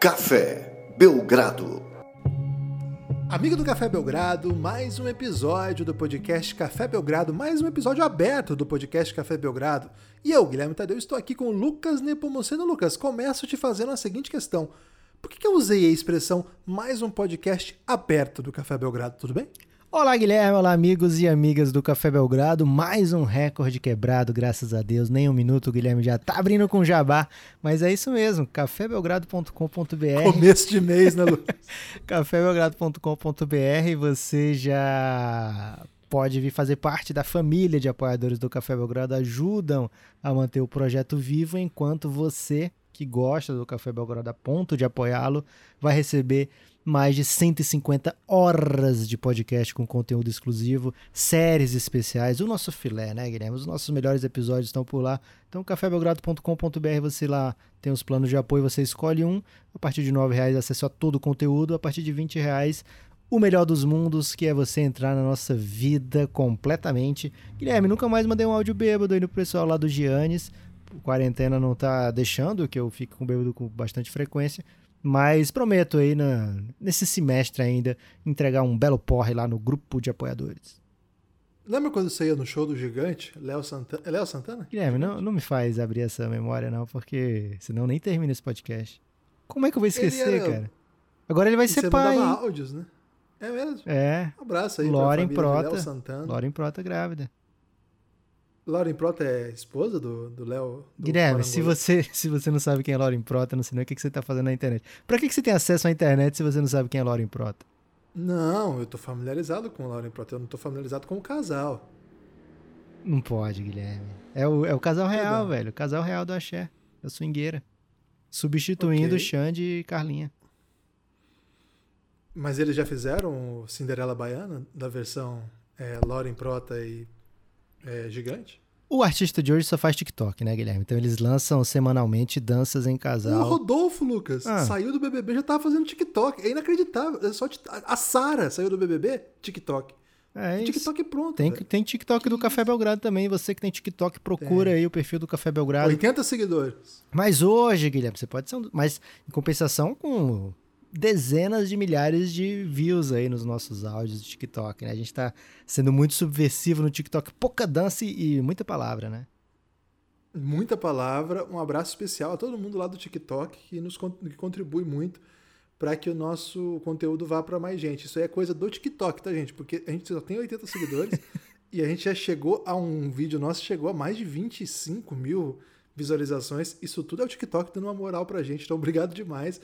Café Belgrado. Amigo do Café Belgrado, mais um episódio do podcast Café Belgrado, mais um episódio aberto do podcast Café Belgrado. E eu, Guilherme Tadeu, estou aqui com o Lucas Nepomuceno. Lucas, começo te fazendo a seguinte questão. Por que, eu usei a expressão mais um podcast aberto do Café Belgrado, tudo bem? Olá, Guilherme. Olá, amigos e amigas do Café Belgrado. Mais um recorde quebrado, graças a Deus. Nem um minuto, o Guilherme já tá abrindo com jabá. Mas é isso mesmo, cafébelgrado.com.br. Começo de mês, né, Lucas? cafébelgrado.com.br. Você já pode vir fazer parte da família de apoiadores do Café Belgrado. Ajudam a manter o projeto vivo enquanto você que gosta do Café Belgrado a ponto de apoiá-lo vai receber mais de 150 horas de podcast com conteúdo exclusivo, séries especiais, o nosso filé, né, Guilherme? Os nossos melhores episódios estão por lá. Então, cafébelgrado.com.br, você lá tem os planos de apoio, você escolhe um. A partir de R$ reais acesso a todo o conteúdo, a partir de R$ reais o melhor dos mundos, que é você entrar na nossa vida completamente. Guilherme, nunca mais mandei um áudio bêbado aí no pessoal lá do Giannis. quarentena não tá deixando que eu fique com bêbado com bastante frequência. Mas prometo aí na, nesse semestre ainda entregar um belo porre lá no grupo de apoiadores. Lembra quando você ia no show do gigante? Léo Santana? É Léo Santana? Guilherme, não, não me faz abrir essa memória, não, porque senão nem termina esse podcast. Como é que eu vou esquecer, era... cara? Agora ele vai e ser você pai. Você áudios, né? É mesmo? É. Um abraço aí Lauren pra Prota. Léo Santana. Lauren Prota grávida. Lauren Prota é esposa do Léo? Guilherme, se você, se você não sabe quem é Lauren Prota, não sei nem o que, que você está fazendo na internet. Pra que, que você tem acesso à internet se você não sabe quem é Lauren Prota? Não, eu tô familiarizado com o Lauren Prota, eu não tô familiarizado com o casal. Não pode, Guilherme. É o, é o casal real, velho. O casal real do Axé, da swingueira. Substituindo okay. Xande e Carlinha. Mas eles já fizeram Cinderela Baiana, da versão é, Lauren Prota e é, Gigante? O artista de hoje só faz TikTok, né, Guilherme? Então eles lançam semanalmente danças em casal. O Rodolfo, Lucas, ah. saiu do BBB já tava fazendo TikTok. É inacreditável. É só a Sara saiu do BBB, TikTok. É TikTok é pronto. Tem, tem TikTok do Café Belgrado também. Você que tem TikTok, procura tem. aí o perfil do Café Belgrado. 80 seguidores. Mas hoje, Guilherme, você pode ser um. Mas em compensação com dezenas de milhares de views aí nos nossos áudios do TikTok, né? A gente tá sendo muito subversivo no TikTok. Pouca dança e muita palavra, né? Muita palavra. Um abraço especial a todo mundo lá do TikTok que nos que contribui muito para que o nosso conteúdo vá para mais gente. Isso aí é coisa do TikTok, tá, gente? Porque a gente só tem 80 seguidores e a gente já chegou a um vídeo nosso, chegou a mais de 25 mil visualizações. Isso tudo é o TikTok dando uma moral pra gente. Então, obrigado demais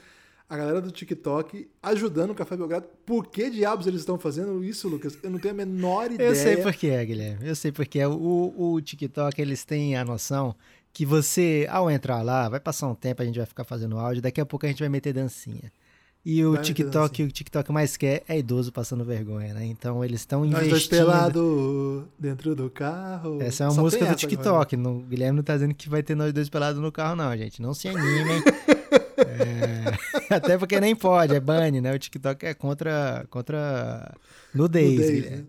a galera do TikTok ajudando o Café Belgrado. Por que diabos eles estão fazendo isso, Lucas? Eu não tenho a menor ideia. Eu sei por que é, Guilherme. Eu sei porque é. O, o TikTok, eles têm a noção que você, ao entrar lá, vai passar um tempo, a gente vai ficar fazendo áudio, daqui a pouco a gente vai meter dancinha. E o vai TikTok, o TikTok mais quer é idoso passando vergonha, né? Então eles estão investindo. Nós dois pelados dentro do carro. Essa é uma Só música do TikTok. No, Guilherme não tá dizendo que vai ter nós dois pelados no carro, não, gente. Não se animem. É, até porque nem pode, é banne, né? O TikTok é contra, contra nudez, nudez Guilherme. Né?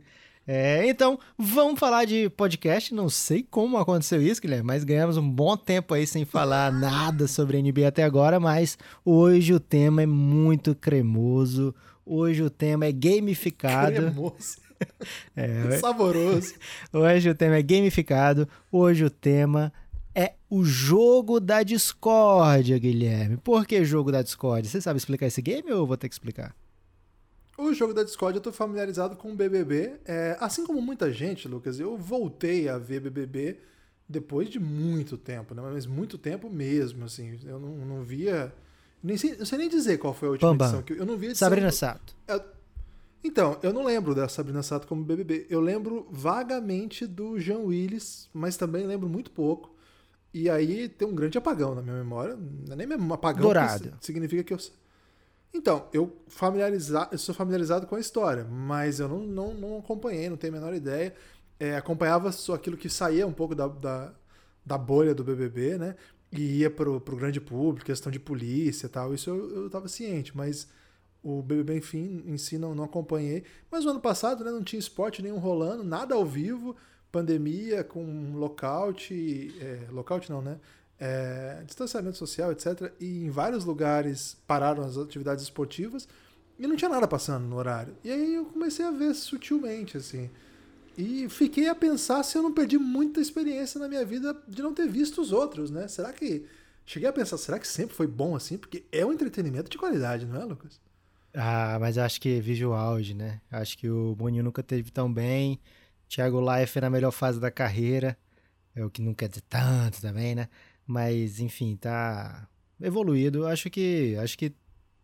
É, então, vamos falar de podcast. Não sei como aconteceu isso, Guilherme, mas ganhamos um bom tempo aí sem falar nada sobre NBA até agora. Mas hoje o tema é muito cremoso. Hoje o tema é gamificado. Cremoso. É, Saboroso. Hoje o tema é gamificado. Hoje o tema é o jogo da discórdia, Guilherme. Por que jogo da discórdia? Você sabe explicar esse game ou eu vou ter que explicar? O jogo da Discord eu tô familiarizado com o BBB. É, assim como muita gente, Lucas, eu voltei a ver BBB depois de muito tempo, né? Mas muito tempo mesmo, assim. Eu não, não via... Nem sei, não sei nem dizer qual foi a última edição. Que eu não vi Sabrina Sato. Eu, então, eu não lembro da Sabrina Sato como BBB. Eu lembro vagamente do Jean Willis, mas também lembro muito pouco. E aí tem um grande apagão na minha memória. Não é nem mesmo um apagão. Dourado. significa que eu. Então, eu, familiarizar, eu sou familiarizado com a história, mas eu não, não, não acompanhei, não tenho a menor ideia. É, acompanhava só aquilo que saía um pouco da, da, da bolha do BBB, né? E ia pro, pro grande público, questão de polícia e tal. Isso eu, eu tava ciente, mas o BBB, enfim, em si não, não acompanhei. Mas no ano passado, né, não tinha esporte nenhum rolando, nada ao vivo pandemia, com lockout, é, lockout não, né? é, distanciamento social, etc. E em vários lugares pararam as atividades esportivas e não tinha nada passando no horário. E aí eu comecei a ver sutilmente, assim. E fiquei a pensar se eu não perdi muita experiência na minha vida de não ter visto os outros, né? Será que. Cheguei a pensar, será que sempre foi bom assim? Porque é um entretenimento de qualidade, não é, Lucas? Ah, mas acho que visual hoje, né? Acho que o Boninho nunca teve tão bem. Thiago Leifert na melhor fase da carreira. É o que não quer dizer tanto também, né? Mas, enfim, tá evoluído. Acho que acho que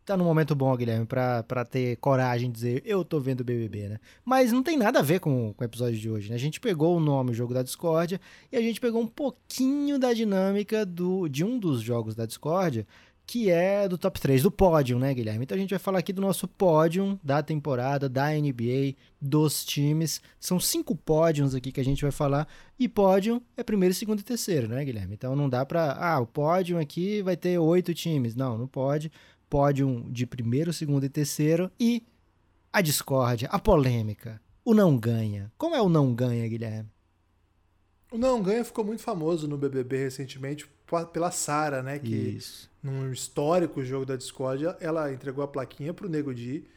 tá num momento bom, Guilherme, pra, pra ter coragem de dizer eu tô vendo o BBB, né? Mas não tem nada a ver com, com o episódio de hoje, né? A gente pegou o nome, o jogo da discórdia, e a gente pegou um pouquinho da dinâmica do, de um dos jogos da discórdia, que é do top 3, do pódio, né, Guilherme? Então a gente vai falar aqui do nosso pódio da temporada, da NBA, dos times. São cinco pódios aqui que a gente vai falar. E pódio é primeiro, segundo e terceiro, né, Guilherme? Então não dá pra. Ah, o pódio aqui vai ter oito times. Não, não pode. Pódio de primeiro, segundo e terceiro. E a discórdia, a polêmica. O não ganha. Como é o não ganha, Guilherme? O não ganha ficou muito famoso no BBB recentemente pela Sara, né? Que Isso. Num histórico jogo da Discord, ela entregou a plaquinha pro Nego Di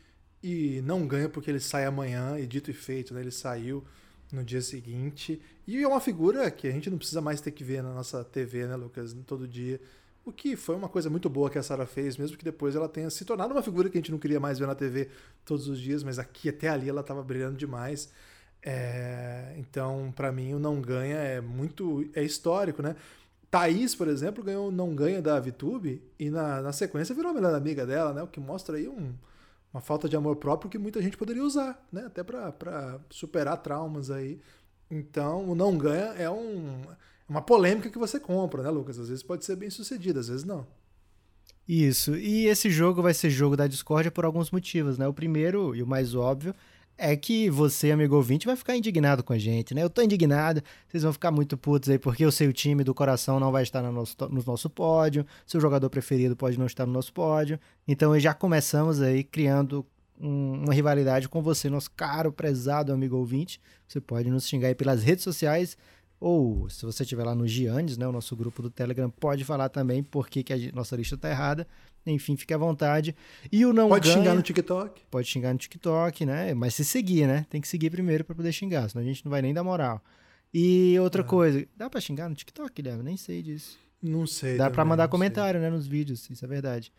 e não ganha porque ele sai amanhã, e dito e feito, né? Ele saiu no dia seguinte. E é uma figura que a gente não precisa mais ter que ver na nossa TV, né, Lucas? Todo dia. O que foi uma coisa muito boa que a Sara fez, mesmo que depois ela tenha se tornado uma figura que a gente não queria mais ver na TV todos os dias, mas aqui até ali ela estava brilhando demais. É, então, para mim, o não ganha é muito. é histórico, né? Thaís, por exemplo, ganhou não ganha da VTube e na, na sequência virou a melhor amiga dela, né? O que mostra aí um, uma falta de amor próprio que muita gente poderia usar, né? Até para superar traumas aí. Então, o não ganha é um, uma polêmica que você compra, né, Lucas? Às vezes pode ser bem sucedido, às vezes não. Isso. E esse jogo vai ser jogo da Discord por alguns motivos, né? O primeiro e o mais óbvio é que você, amigo ouvinte, vai ficar indignado com a gente, né? Eu tô indignado, vocês vão ficar muito putos aí, porque o seu time do coração não vai estar no nosso, no nosso pódio, seu jogador preferido pode não estar no nosso pódio. Então já começamos aí criando um, uma rivalidade com você, nosso caro, prezado amigo ouvinte. Você pode nos xingar aí pelas redes sociais, ou se você estiver lá no Giannis, né, o nosso grupo do Telegram, pode falar também porque que a nossa lista tá errada. Enfim, fique à vontade. E o não Pode ganha, xingar no TikTok. Pode xingar no TikTok, né? Mas se seguir, né? Tem que seguir primeiro para poder xingar, senão a gente não vai nem dar moral. E outra É. coisa, dá para xingar no TikTok, Guilherme? Nem sei disso. Não sei. Dá para mandar não sei. comentário, né, nos vídeos, isso é verdade.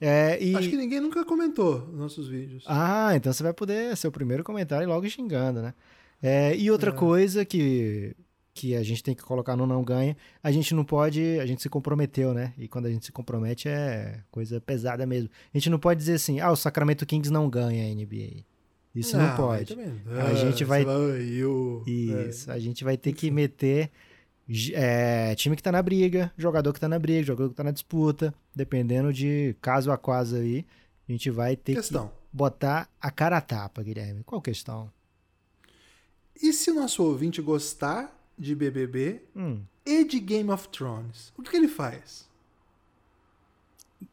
É, e... Acho que ninguém nunca comentou nos nossos vídeos. Ah, então você vai poder ser o primeiro comentário e logo xingando, né? É, e outra É. coisa que, que a gente tem que colocar no não ganha, a gente não pode, a gente se comprometeu, né? E quando a gente se compromete é coisa pesada mesmo. A gente não pode dizer assim, ah, o Sacramento Kings não ganha a NBA. Isso não, aí pode. também. A gente vai- e o- Isso, a gente vai ter que meter é, time que tá na briga, jogador que tá na briga, jogador que tá na disputa, dependendo de caso a caso aí, a gente vai ter É, que questão. botar a cara a tapa, Guilherme. Qual questão? E se o nosso ouvinte gostar de BBB Hum, e de Game of Thrones, o que, que ele faz?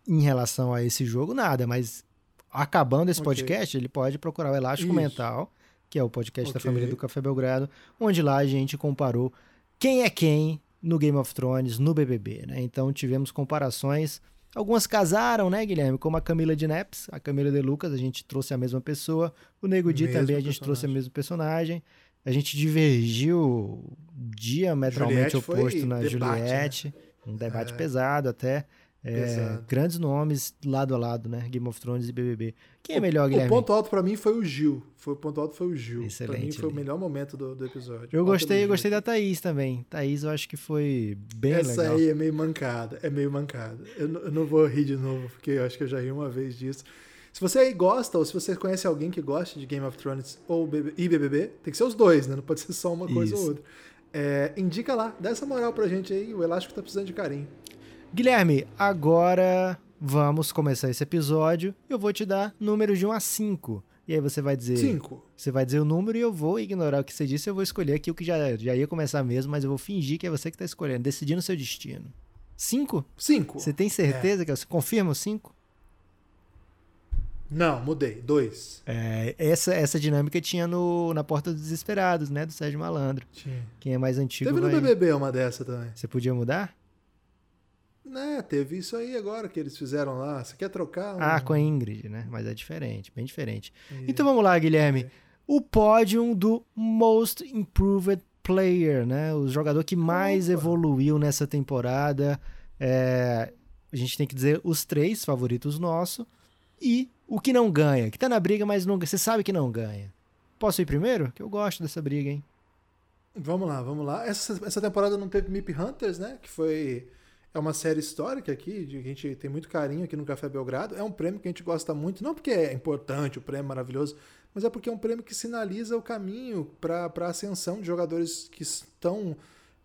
em relação a esse jogo, nada, mas acabando esse Ok. podcast, ele pode procurar o Elástico Isso. Mental, que é o podcast da Ok. família do Café Belgrado, onde lá a gente comparou quem é quem no Game of Thrones, no BBB, né? Então tivemos comparações, algumas casaram, né, Guilherme, como a Camila de Neps, a Camila de Lucas, a gente trouxe a mesma pessoa, o Nego Di também a gente trouxe o personagem. mesmo personagem, a gente divergiu diametralmente Juliette oposto na debate, né? Juliette, um debate É. pesado até, é, grandes nomes lado a lado, né? Game of Thrones e BBB. Quem é melhor, O Guilherme? ponto alto pra mim foi o Gil. Foi, o ponto alto foi o Gil. pra mim Excelente, foi o melhor momento do, do episódio. Eu gostei, eu gostei da Thaís também. Thaís eu acho que foi bem Essa legal. aí é meio mancada. É meio mancada. Eu, eu não vou rir de novo, porque eu acho que eu já ri uma vez disso. Se você aí gosta, ou se você conhece alguém que gosta de Game of Thrones ou BB e BBB, tem que ser os dois, né? Não pode ser só uma coisa Isso. ou outra. É, indica lá, dá essa moral pra gente aí. O Elástico tá precisando de carinho. Guilherme, agora vamos começar esse episódio. Eu vou te dar números de 1 a 5. E aí você vai dizer. Cinco. Você vai dizer o número e eu vou ignorar o que você disse. Eu vou escolher aqui o que já, já ia começar mesmo, mas eu vou fingir que é você que tá escolhendo, decidindo o seu destino. 5? Cinco. Você tem certeza que é você confirma o 5? Não, mudei. Dois. É, essa, essa dinâmica tinha no, na Porta dos Desesperados, né? Do Sérgio Malandro. Tinha. Quem é mais antigo Teve no vai... BBB uma dessa também. Você podia mudar? Né, teve isso aí agora que eles fizeram lá. Você quer trocar? Um... Ah, com a Ingrid, né? Mas é diferente, bem diferente. E... Então vamos lá, Guilherme. O pódio do Most Improved Player, né? O jogador que mais Opa. evoluiu nessa temporada. É... A gente tem que dizer os três favoritos nossos. E o que não ganha, que tá na briga, mas não... você sabe que não ganha. Posso ir primeiro? Que eu gosto dessa briga, hein? Vamos lá, vamos lá. Essa, essa temporada não teve Mip Hunters, né? Que foi é uma série histórica aqui, de, a gente tem muito carinho aqui no Café Belgrado. É um prêmio que a gente gosta muito, não porque é importante, o prêmio é maravilhoso, mas é porque é um prêmio que sinaliza o caminho para a ascensão de jogadores que estão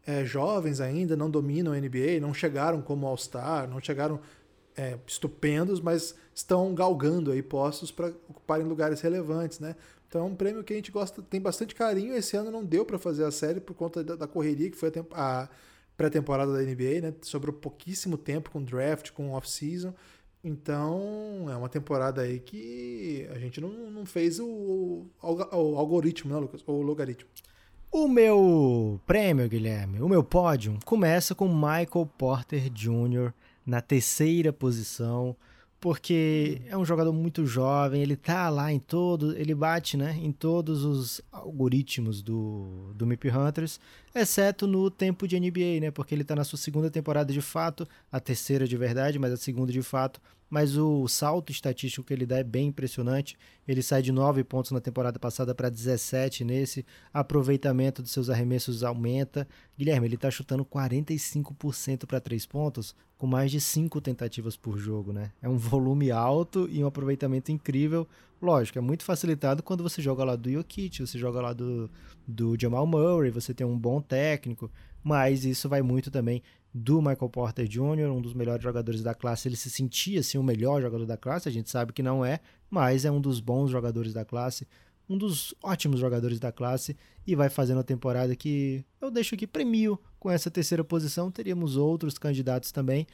é, jovens ainda, não dominam a NBA, não chegaram como All-Star, não chegaram é, estupendos, mas estão galgando aí postos para ocuparem lugares relevantes, né? Então é um prêmio que a gente gosta, tem bastante carinho. Esse ano não deu para fazer a série por conta da, da correria que foi a, a pré-temporada da NBA, né? Sobrou pouquíssimo tempo com draft, com off-season. Então, é uma temporada aí que a gente não, não fez o, o, o algoritmo, né, Lucas? O logaritmo. O meu prêmio, Guilherme, o meu pódio, começa com Michael Porter Jr. na terceira posição porque é um jogador muito jovem, ele tá lá em todo, ele bate, né, em todos os algoritmos do, do MIP Hunters, exceto no tempo de NBA, né, porque ele tá na sua segunda temporada de fato, a terceira de verdade, mas a segunda de fato, mas o salto estatístico que ele dá é bem impressionante. Ele sai de 9 pontos na temporada passada para 17 nesse. Aproveitamento dos seus arremessos aumenta. Guilherme, ele está chutando 45% para 3 pontos, com mais de 5 tentativas por jogo, né? É um volume alto e um aproveitamento incrível. Lógico, é muito facilitado quando você joga lá do Jokic, você joga lá do, do Jamal Murray, você tem um bom técnico, mas isso vai muito também do Michael Porter Jr., um dos melhores jogadores da classe. Ele se sentia assim o melhor jogador da classe, a gente sabe que não é, mas é um dos bons jogadores da classe, um dos ótimos jogadores da classe e vai fazendo a temporada que eu deixo aqui premio com essa terceira posição. Teríamos outros candidatos também,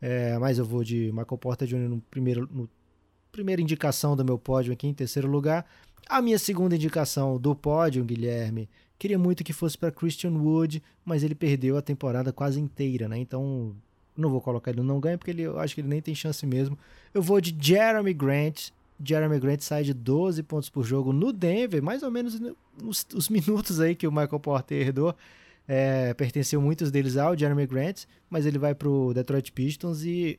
é, mas eu vou de Michael Porter Jr. no primeiro, no primeira indicação do meu pódio aqui em terceiro lugar. A minha segunda indicação do pódio, Guilherme, Queria muito que fosse para Christian Wood, mas ele perdeu a temporada quase inteira, né? Então, não vou colocar ele no não ganha, porque ele, eu acho que ele nem tem chance mesmo. Eu vou de Jeremy Grant. Jeremy Grant sai de 12 pontos por jogo no Denver, mais ou menos nos, os minutos aí que o Michael Porter herdou. É, pertenceu muitos deles ao Jeremy Grant, mas ele vai para o Detroit Pistons e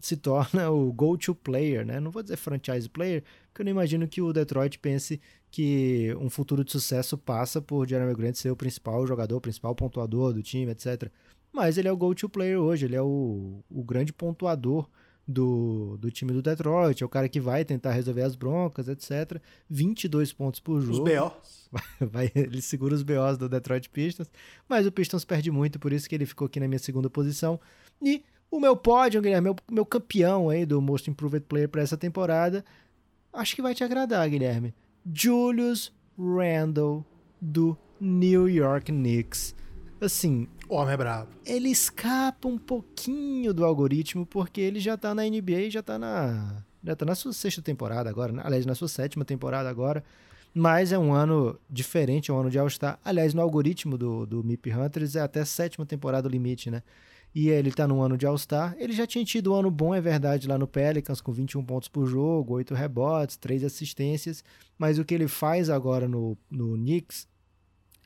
se torna o go-to player, né? Não vou dizer franchise player, porque eu não imagino que o Detroit pense que um futuro de sucesso passa por Jeremy Grant ser o principal jogador, o principal pontuador do time, etc. Mas ele é o go-to player hoje, ele é o, o grande pontuador do, do time do Detroit, é o cara que vai tentar resolver as broncas, etc. 22 pontos por jogo. Os BOs. Vai, vai, ele segura os BOs do Detroit Pistons, mas o Pistons perde muito, por isso que ele ficou aqui na minha segunda posição. E o meu pódio, Guilherme, meu, meu campeão aí do Most Improved Player para essa temporada, acho que vai te agradar, Guilherme. Julius Randle do New York Knicks. Assim, o homem é brabo. Ele escapa um pouquinho do algoritmo porque ele já tá na NBA e já tá na já tá na sua sexta temporada agora, né? aliás, na sua sétima temporada agora. Mas é um ano diferente, é um ano de All-Star. Aliás, no algoritmo do, do MIP Hunters é até sétima temporada o limite, né? E ele está no ano de All-Star. Ele já tinha tido um ano bom, é verdade, lá no Pelicans, com 21 pontos por jogo, 8 rebotes, 3 assistências, mas o que ele faz agora no, no Knicks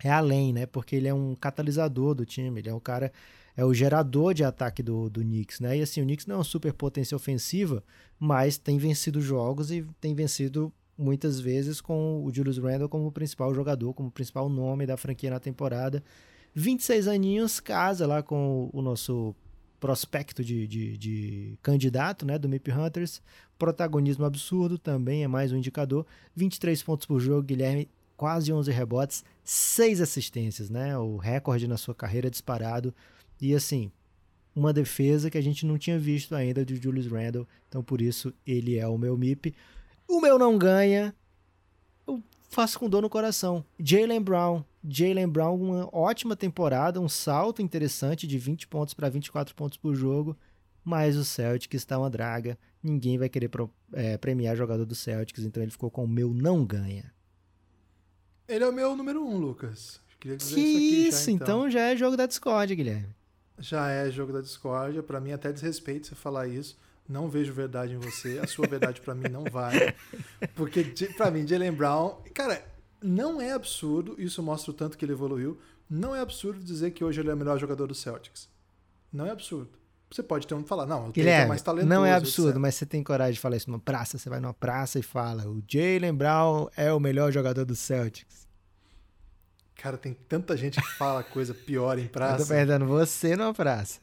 é além, né? Porque ele é um catalisador do time, ele é o cara, é o gerador de ataque do, do Knicks, né? E assim, o Knicks não é uma super potência ofensiva, mas tem vencido jogos e tem vencido muitas vezes com o Julius Randle como principal jogador, como principal nome da franquia na temporada. 26 aninhos, casa lá com o nosso prospecto de, de, de, candidato né, do MIP Hunters. Protagonismo absurdo também é mais um indicador. 23 pontos por jogo, Guilherme, quase 11 rebotes, 6 assistências, né? O recorde na sua carreira disparado. E assim, uma defesa que a gente não tinha visto ainda de Julius Randle. Então por isso ele é o meu MIP. O meu não ganha. Eu faço com dor no coração. Jalen Brown, Jalen Brown, uma ótima temporada, um salto interessante de 20 pontos para 24 pontos por jogo, mas o Celtics está uma draga. Ninguém vai querer pro, é, premiar jogador do Celtics, então ele ficou com o meu não ganha. Ele é o meu número um, Lucas. Queria dizer que isso, aqui já, então. então já é jogo da Discord, Guilherme. Já é jogo da discórdia. Pra mim, até desrespeito você falar isso. Não vejo verdade em você. A sua verdade pra mim não vale. Porque, pra mim, Jalen Brown. Cara, não é absurdo. Isso mostra o tanto que ele evoluiu. Não é absurdo dizer que hoje ele é o melhor jogador do Celtics. Não é absurdo. Você pode ter um falar, não, o Tatum é Guilherme, mais talentoso. não é absurdo, etc. mas você tem coragem de falar isso numa praça? Você vai numa praça e fala: o Jalen Brown é o melhor jogador do Celtics. Cara, tem tanta gente que fala coisa pior em Eu tô praça. perguntando você numa praça.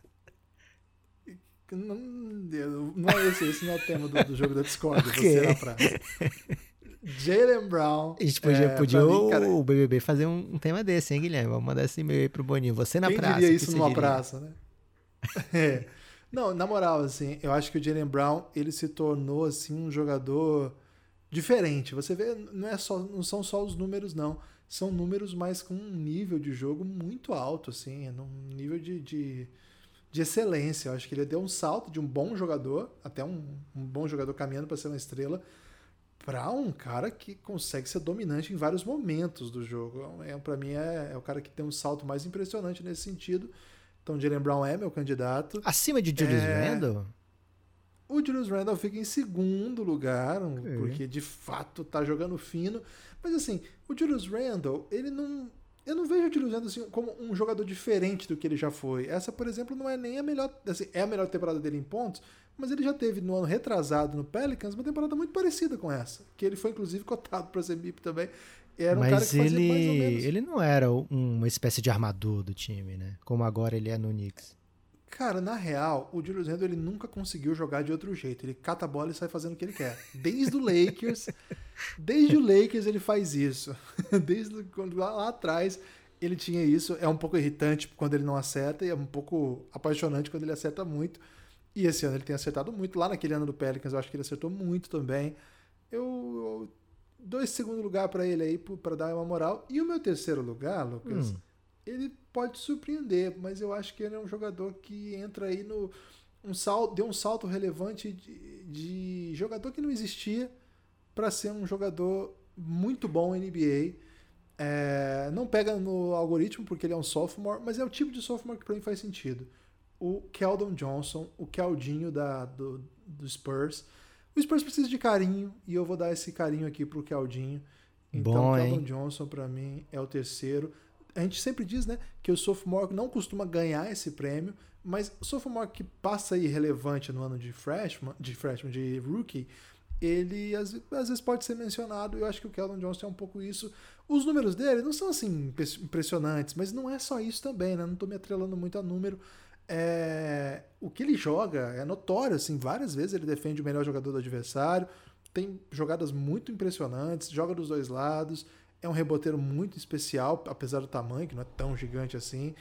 Não, não é esse, esse não é o tema do, do jogo da Discord, Ok. você na praça. Jalen Brown. A gente podia, é, podia mim, cara, o BBB fazer um, um tema desse, hein, Guilherme? Vamos mandar esse e-mail aí pro Boninho. Você na quem praça. diria isso numa diria? praça, né? É. Não, na moral, assim, eu acho que o Jalen Brown, ele se tornou, assim, um jogador diferente. Você vê, não, é só, não são só os números, não. São números, mas com um nível de jogo muito alto, assim, num nível de, de, de excelência. Eu acho que ele deu um salto de um bom jogador, até um, um bom jogador caminhando para ser uma estrela, para um cara que consegue ser dominante em vários momentos do jogo. É, para mim, é, é o cara que tem um salto mais impressionante nesse sentido. Então, Jalen Brown é meu candidato. Acima de Julius É. Randle? O Julius Randle fica em segundo lugar, um- Ok. porque de fato tá jogando fino. Mas assim, o Julius Randle, ele não. Eu não vejo o Julius Randle assim, como um jogador diferente do que ele já foi. Essa, por exemplo, não é nem a melhor. Assim, é a melhor temporada dele em pontos, mas ele já teve no ano retrasado no Pelicans uma temporada muito parecida com essa. Que ele foi, inclusive, cotado para ser MIP também. Era um cara Mas que fazia ele, mais ou menos. ele não era uma espécie de armador do time, né? Como agora ele é no Knicks. Cara, na real, o Julius Randle ele nunca conseguiu jogar de outro jeito. Ele cata a bola e sai fazendo o que ele quer. Desde o Lakers, desde o Lakers ele faz isso. Desde quando lá, lá atrás ele tinha isso. É um pouco irritante quando ele não acerta e é um pouco apaixonante quando ele acerta muito. E esse ano ele tem acertado muito. Lá naquele ano do Pelicans eu acho que ele acertou muito também. Eu, eu dou esse segundo lugar pra ele aí para dar uma moral. E o meu terceiro lugar, Lucas, Hum. ele pode surpreender, mas eu acho que ele é um jogador que entra aí no. Um salto, deu um salto relevante de, de jogador que não existia para ser um jogador muito bom NBA. É, não pega no algoritmo porque ele é um sophomore, mas é o tipo de sophomore que para mim faz sentido. O Keldon Johnson, o Keldinho da, do, do Spurs. O Spurs precisa de carinho e eu vou dar esse carinho aqui pro Keldinho. Então, Bom, o Keldon hein? Johnson para mim é o terceiro. A gente sempre diz, né, que o sophomore não costuma ganhar esse prêmio, mas o sophomore que passa aí relevante no ano de freshman, de freshman, de rookie, ele às, às vezes pode ser mencionado. Eu acho que o Keldon Johnson é um pouco isso. Os números dele não são assim impress- impressionantes, mas não é só isso também, né? Não tô me atrelando muito a número. É, o que ele joga é notório, assim, várias vezes ele defende o melhor jogador do adversário, tem jogadas muito impressionantes, joga dos dois lados, é um reboteiro muito especial, apesar do tamanho, que não é tão gigante assim.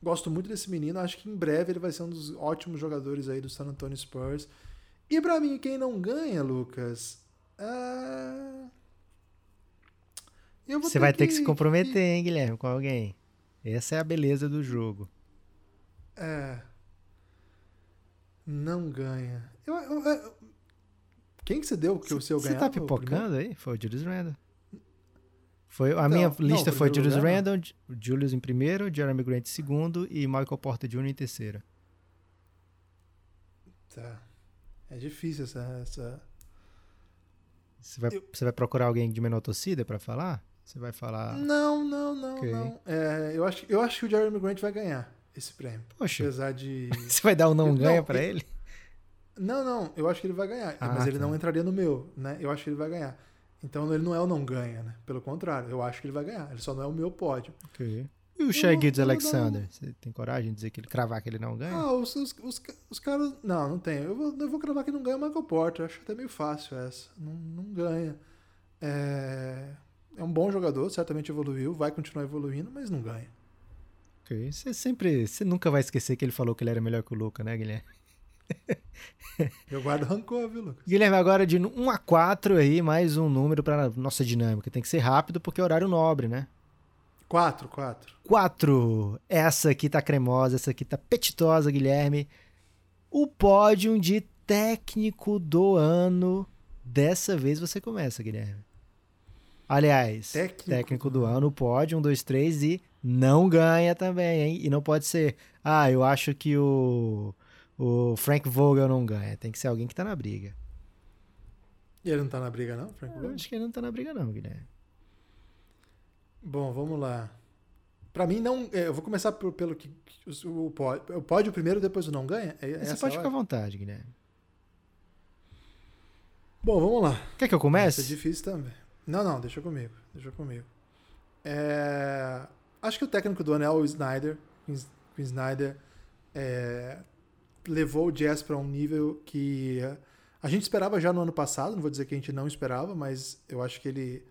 Gosto muito desse menino, acho que em breve ele vai ser um dos ótimos jogadores aí do San Antonio Spurs. E pra mim, quem não ganha, Lucas, eu vou Você vai ter que que se comprometer, hein, Guilherme, com alguém. Essa é a beleza do jogo. É. Não ganha. Eu, eu- eu- quem que você deu que o seu Você ganhava? tá pipocando aí? Foi o Julius Randle. Foi, a minha lista foi Julius lugar. Randle, o Julius em primeiro, Jeremy Grant em segundo e Michael Porter Jr. em terceiro. Tá. É difícil essa. essa... Você vai, Eu- você vai procurar alguém de menor torcida pra falar? Você vai falar. Não, não, não, Ok. não. É, eu, acho, eu acho que o Jeremy Grant vai ganhar esse prêmio. Poxa, Apesar de. você vai dar um não Eu- ganha não, eu- ele? Não, não, eu acho que ele vai ganhar. Ah, mas ele tá. não entraria no meu, né? Eu acho que ele vai ganhar. Então ele não é o não ganha, né? Pelo contrário, eu acho que ele vai ganhar. Ele só não é o meu pódio. E o vou- Gildes Alexander? Você tem coragem de dizer que ele cravar que ele não ganha? Ah, os, os, os, os caras. Não, não tem. Eu vou, eu vou cravar que não ganha o Michael Porter. Acho até meio fácil essa. Não, não ganha. É, é um bom jogador, certamente evoluiu, vai continuar evoluindo, mas não ganha. Ok. Você sempre. Você nunca vai esquecer que ele falou que ele era melhor que o Luca, né, Guilherme? Eu guardo rancor, viu, Lucas? Guilherme, agora de 1 a 4 aí, mais um número pra nossa dinâmica. Tem que ser rápido porque é horário nobre, né? Quatro, quatro. 4. Essa aqui tá cremosa, essa aqui tá petitosa, Guilherme. O pódio de técnico do ano. Dessa vez você começa, Guilherme. Aliás, Técnico técnico, do do ano, pódio, 1, 2, 3 e não ganha também, hein? E não pode ser, ah, eu acho que o, o Frank Vogel não ganha. Tem que ser alguém que tá na briga. E ele não tá na briga, não, Frank Vogel? Eu acho que ele não tá na briga, não, Guilherme. Bom, vamos lá. Pra mim, não. é, Eu vou começar por- pelo que. O, o pódio, o pódio primeiro, depois o não ganha? É, Você essa pode ficar à vontade, Guilherme. Bom, vamos lá. Quer que eu Isso é comece? difícil também. Não, não, deixa comigo. Deixa comigo. É, Acho que o técnico do ano é o Snyder. O Snyder é, levou o Jazz para um nível que a gente esperava já no ano passado. Não vou dizer que a gente não esperava, mas eu acho que ele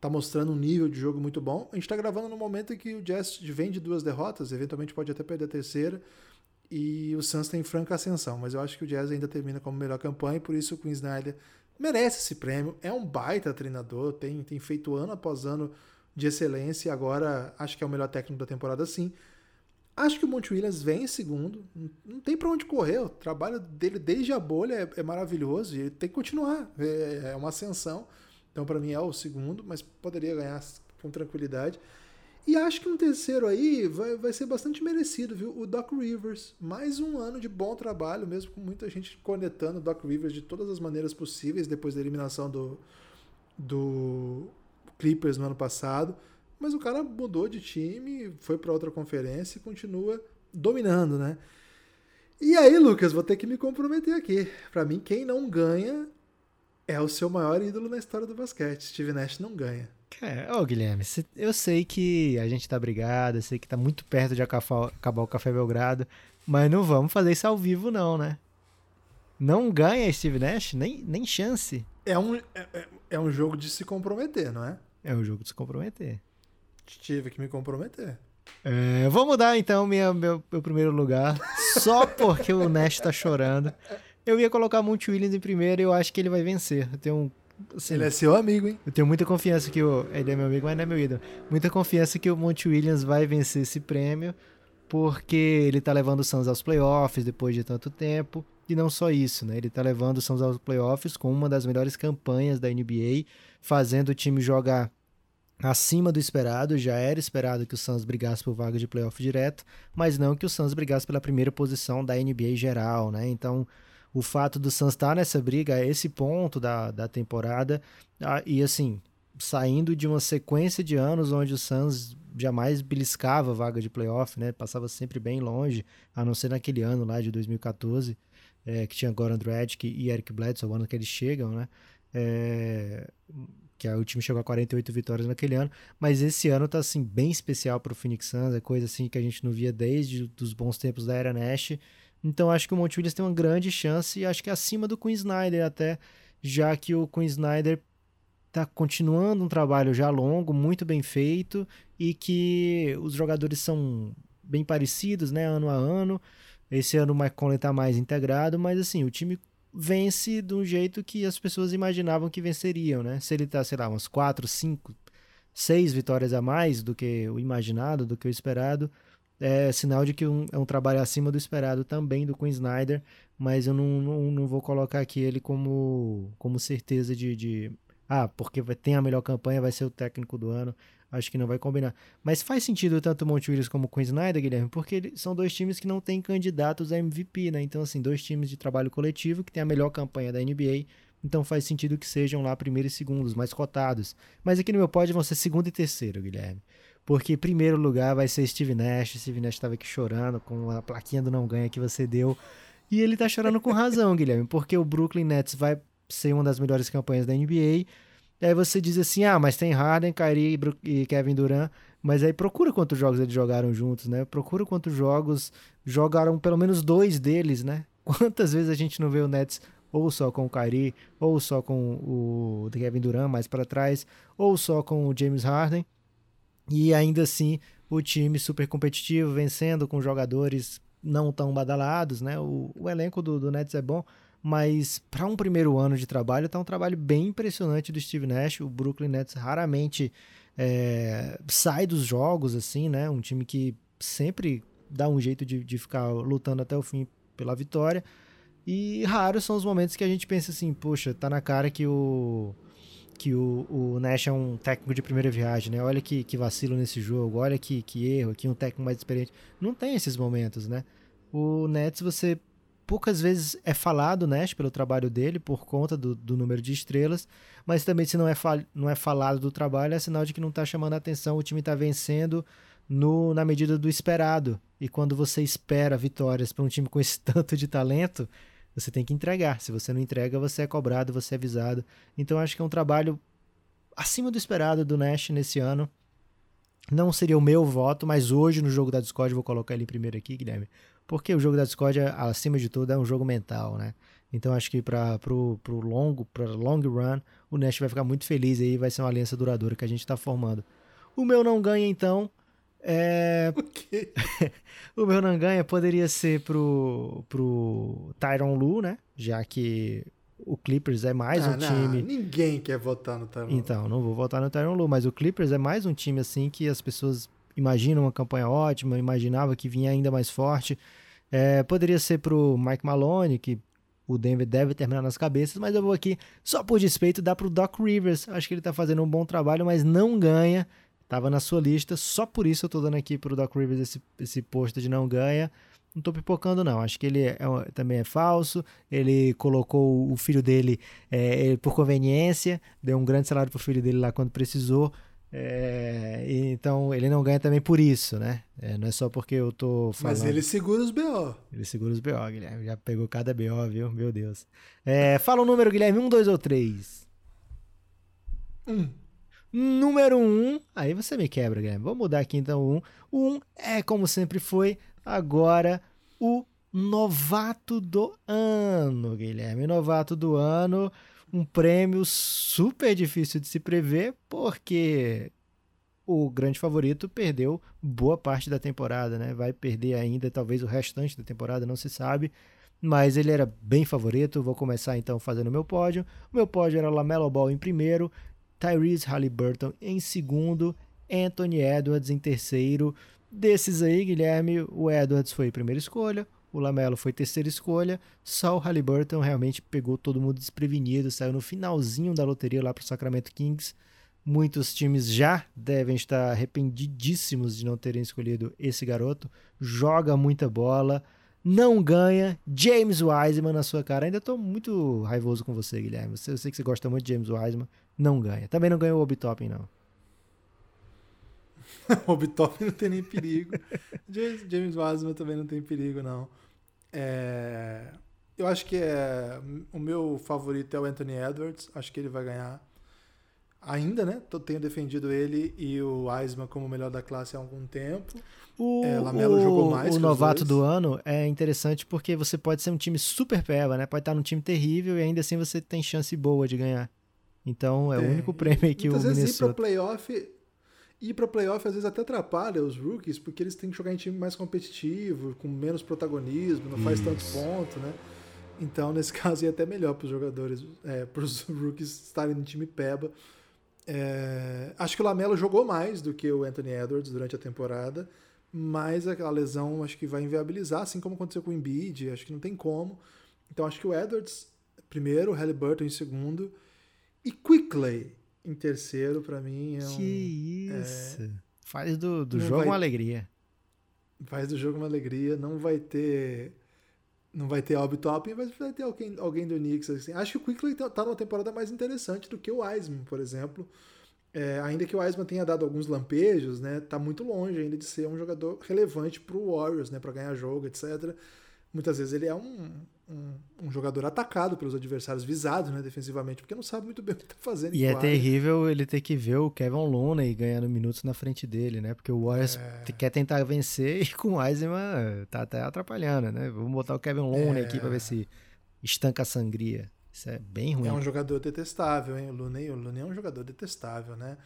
tá mostrando um nível de jogo muito bom. A gente tá gravando no momento em que o Jazz vem de duas derrotas, eventualmente pode até perder a terceira. E o Suns tem franca ascensão, mas eu acho que o Jazz ainda termina como melhor campanha, e por isso o Queen Snyder merece esse prêmio. É um baita treinador, tem, tem feito ano após ano de excelência agora acho que é o melhor técnico da temporada sim. Acho que o Monte Williams vem em segundo, não- tem pra onde correr. O trabalho dele desde a bolha é, é maravilhoso e ele tem que continuar. É, é uma ascensão. Então, pra mim, é o segundo, mas poderia ganhar com tranquilidade. E acho que um terceiro aí vai, vai ser bastante merecido, viu? O Doc Rivers. Mais um ano de bom trabalho, mesmo com muita gente conectando o Doc Rivers de todas as maneiras possíveis depois da eliminação do, do Clippers no ano passado. Mas o cara mudou de time, foi para outra conferência e continua dominando, né? E aí, Lucas, vou ter que me comprometer aqui. Pra mim, quem não ganha é o seu maior ídolo na história do basquete. Steve Nash não ganha. É, ô Guilherme, eu sei que a gente tá brigado, eu sei que tá muito perto de acabar, acabar o Café Belgrado, mas não vamos fazer isso ao vivo não, né? Não ganha Steve Nash? Nem, nem chance. É um, é, é- é um jogo de se comprometer, não é? É um jogo de se comprometer. Tive que me comprometer. É, vou mudar então minha, meu, meu primeiro lugar, só porque o Nash tá chorando. Eu ia colocar Monte Williams em primeiro e eu acho que ele vai vencer. Eu tenho assim, Ele é seu amigo, hein? Eu tenho muita confiança que o. Ele é meu amigo, mas não é meu ídolo. Muita confiança que o Monte Williams vai vencer esse prêmio, porque ele tá levando o Suns aos playoffs depois de tanto tempo. E não só isso, né? Ele tá levando o Suns aos playoffs com uma das melhores campanhas da NBA, fazendo o time jogar acima do esperado. Já era esperado que o Suns brigasse por vaga de playoff direto, mas não que o Suns brigasse pela primeira posição da NBA geral, né? Então, o fato do Suns estar nessa briga é esse ponto da, da temporada. E assim, saindo de uma sequência de anos onde o Suns jamais beliscava a vaga de playoff, né? Passava sempre bem longe, a não ser naquele ano lá de 2014, é, que tinha Goran Dragic e Eric Bledsoe, o ano que eles chegam, né? É, que aí o time chegou a 48 vitórias naquele ano, mas esse ano tá assim bem especial para o Phoenix Suns, é coisa assim que a gente não via desde os bons tempos da era Nash. Então acho que o Monte Williams tem uma grande chance e acho que é acima do Queen Snyder até, já que o Queen Snyder tá continuando um trabalho já longo, muito bem feito e que os jogadores são bem parecidos, né, ano a ano. Esse ano o Mike Conley tá mais integrado, mas assim, o time vence de um jeito que as pessoas imaginavam que venceriam, né? Se ele tá, sei lá, umas 4, 5, 6 vitórias a mais do que o imaginado, do que o esperado, é sinal de que um, é um trabalho acima do esperado também do Queen Snyder, mas eu não, não, não vou colocar aqui ele como, como certeza de, de ah, porque tem a melhor campanha, vai ser o técnico do ano. Acho que não vai combinar. Mas faz sentido tanto o Monte Williams como o Queen Snyder, Guilherme, porque são dois times que não têm candidatos a MVP, né? Então, assim, dois times de trabalho coletivo que têm a melhor campanha da NBA. Então faz sentido que sejam lá primeiro e segundo, os mais cotados. Mas aqui no meu pódio vão ser segundo e terceiro, Guilherme. Porque primeiro lugar vai ser Steve Nash. Steve Nash estava aqui chorando com a plaquinha do não ganha que você deu. E ele tá chorando com razão, Guilherme, porque o Brooklyn Nets vai ser uma das melhores campanhas da NBA. Aí você diz assim: ah, mas tem Harden, Kyrie e Kevin Durant. Mas aí procura quantos jogos eles jogaram juntos, né? Procura quantos jogos jogaram pelo menos dois deles, né? Quantas vezes a gente não vê o Nets ou só com o Kyrie, ou só com o Kevin Durant mais para trás, ou só com o James Harden. E ainda assim, o time super competitivo, vencendo com jogadores não tão badalados, né? O, o elenco do, do Nets é bom, mas para um primeiro ano de trabalho, tá um trabalho bem impressionante do Steve Nash. O Brooklyn Nets raramente é, sai dos jogos, assim, né? Um time que sempre dá um jeito de, de ficar lutando até o fim pela vitória. E raros são os momentos que a gente pensa assim, poxa, tá na cara que o que o, o Nash é um técnico de primeira viagem, né? Olha que, que vacilo nesse jogo, olha que, que erro, aqui um técnico mais experiente. Não tem esses momentos, né? O Nets, você poucas vezes é falado Nash pelo trabalho dele, por conta do, do número de estrelas, mas também se não é, não é falado do trabalho, é sinal de que não está chamando a atenção, o time está vencendo no, na medida do esperado. E quando você espera vitórias para um time com esse tanto de talento, você tem que entregar. Se você não entrega, você é cobrado, você é avisado. Então acho que é um trabalho acima do esperado do Nash nesse ano. Não seria o meu voto, mas hoje no jogo da Discord vou colocar ele em primeiro aqui, Guilherme. Porque o jogo da Discord, acima de tudo, é um jogo mental, né? Então acho que para pro, pro longo, para long run, o Nash vai ficar muito feliz aí, vai ser uma aliança duradoura que a gente está formando. O meu não ganha então é... o meu não ganha poderia ser pro, pro Tyron Lu, né? Já que o Clippers é mais ah, um não, time. Ninguém quer votar no Tyron Lu. Então, não vou votar no Tyron Lu, mas o Clippers é mais um time assim que as pessoas imaginam uma campanha ótima, imaginava que vinha ainda mais forte. É, poderia ser pro Mike Malone, que o Denver deve terminar nas cabeças, mas eu vou aqui só por despeito dar pro Doc Rivers. Acho que ele tá fazendo um bom trabalho, mas não ganha. Tava na sua lista, só por isso eu tô dando aqui pro Doc Rivers esse, esse posto de não ganha. Não tô pipocando, não. Acho que ele é, é, também é falso. Ele colocou o filho dele é, por conveniência, deu um grande salário pro filho dele lá quando precisou. É, então ele não ganha também por isso, né? É, não é só porque eu tô falando. Mas ele segura os BO. Ele segura os BO, Guilherme. Já pegou cada BO, viu? Meu Deus. É, fala o número, Guilherme: um, dois ou três? Um. Número 1, um, aí você me quebra, Guilherme. Vamos mudar aqui então o 1. Um. O 1 um é, como sempre foi, agora o novato do ano, Guilherme. Novato do ano, um prêmio super difícil de se prever, porque o grande favorito perdeu boa parte da temporada, né? Vai perder ainda, talvez o restante da temporada, não se sabe. Mas ele era bem favorito. Vou começar então fazendo meu pódio. Meu pódio era Lamelo Ball em primeiro, Tyrese Halliburton em segundo, Anthony Edwards em terceiro. Desses aí, Guilherme, o Edwards foi a primeira escolha, o Lamelo foi terceira escolha, só o Halliburton realmente pegou todo mundo desprevenido, saiu no finalzinho da loteria lá para o Sacramento Kings. Muitos times já devem estar arrependidíssimos de não terem escolhido esse garoto. Joga muita bola, não ganha. James Wiseman na sua cara. Ainda estou muito raivoso com você, Guilherme. Eu sei que você gosta muito de James Wiseman não ganha. Também não ganhou o Obitopping, não. o Obitopping não tem nem perigo. James, James Wiseman também não tem perigo, não. É... Eu acho que é... o meu favorito é o Anthony Edwards. Acho que ele vai ganhar ainda, né? Tenho defendido ele e o Wiseman como o melhor da classe há algum tempo. O, é, Lamelo o, jogou mais. O novato do ano é interessante porque você pode ser um time super peba, né? Pode estar num time terrível e ainda assim você tem chance boa de ganhar. Então é, o único prêmio que Muitas o vezes Minnesota... ir para playoff ir para playoff às vezes até atrapalha os rookies, porque eles têm que jogar em time mais competitivo, com menos protagonismo, não faz Isso. tanto ponto, né? Então, nesse caso, ia até melhor para os jogadores, é, para os rookies estarem no time peba. É, acho que o Lamelo jogou mais do que o Anthony Edwards durante a temporada, mas a lesão acho que vai inviabilizar, assim como aconteceu com o Embiid, acho que não tem como. Então, acho que o Edwards primeiro, o Halliburton em segundo, e Quickley em terceiro, para mim, é um. Que é, isso! É, faz do, do jogo vai, uma alegria. Faz do jogo uma alegria. Não vai ter. Não vai ter Obi Topping, mas vai ter alguém, alguém do Knicks. Assim. Acho que o Quickley tá, tá numa temporada mais interessante do que o Wiseman, por exemplo. É, ainda que o Wiseman tenha dado alguns lampejos, né, tá muito longe ainda de ser um jogador relevante para o Warriors, né, para ganhar jogo, etc. Muitas vezes ele é um, um, um, jogador atacado pelos adversários, visado né, defensivamente, porque não sabe muito bem o que está fazendo. E é terrível ele ter que ver o Kevin Looney ganhando minutos na frente dele, né? Porque o Warriors é... quer tentar vencer e com o Eisenman tá até atrapalhando, né? Vamos botar o Kevin Looney é... aqui para ver se estanca a sangria. Isso é bem ruim. É um jogador detestável, hein? O Looney, o Looney é um jogador detestável, né?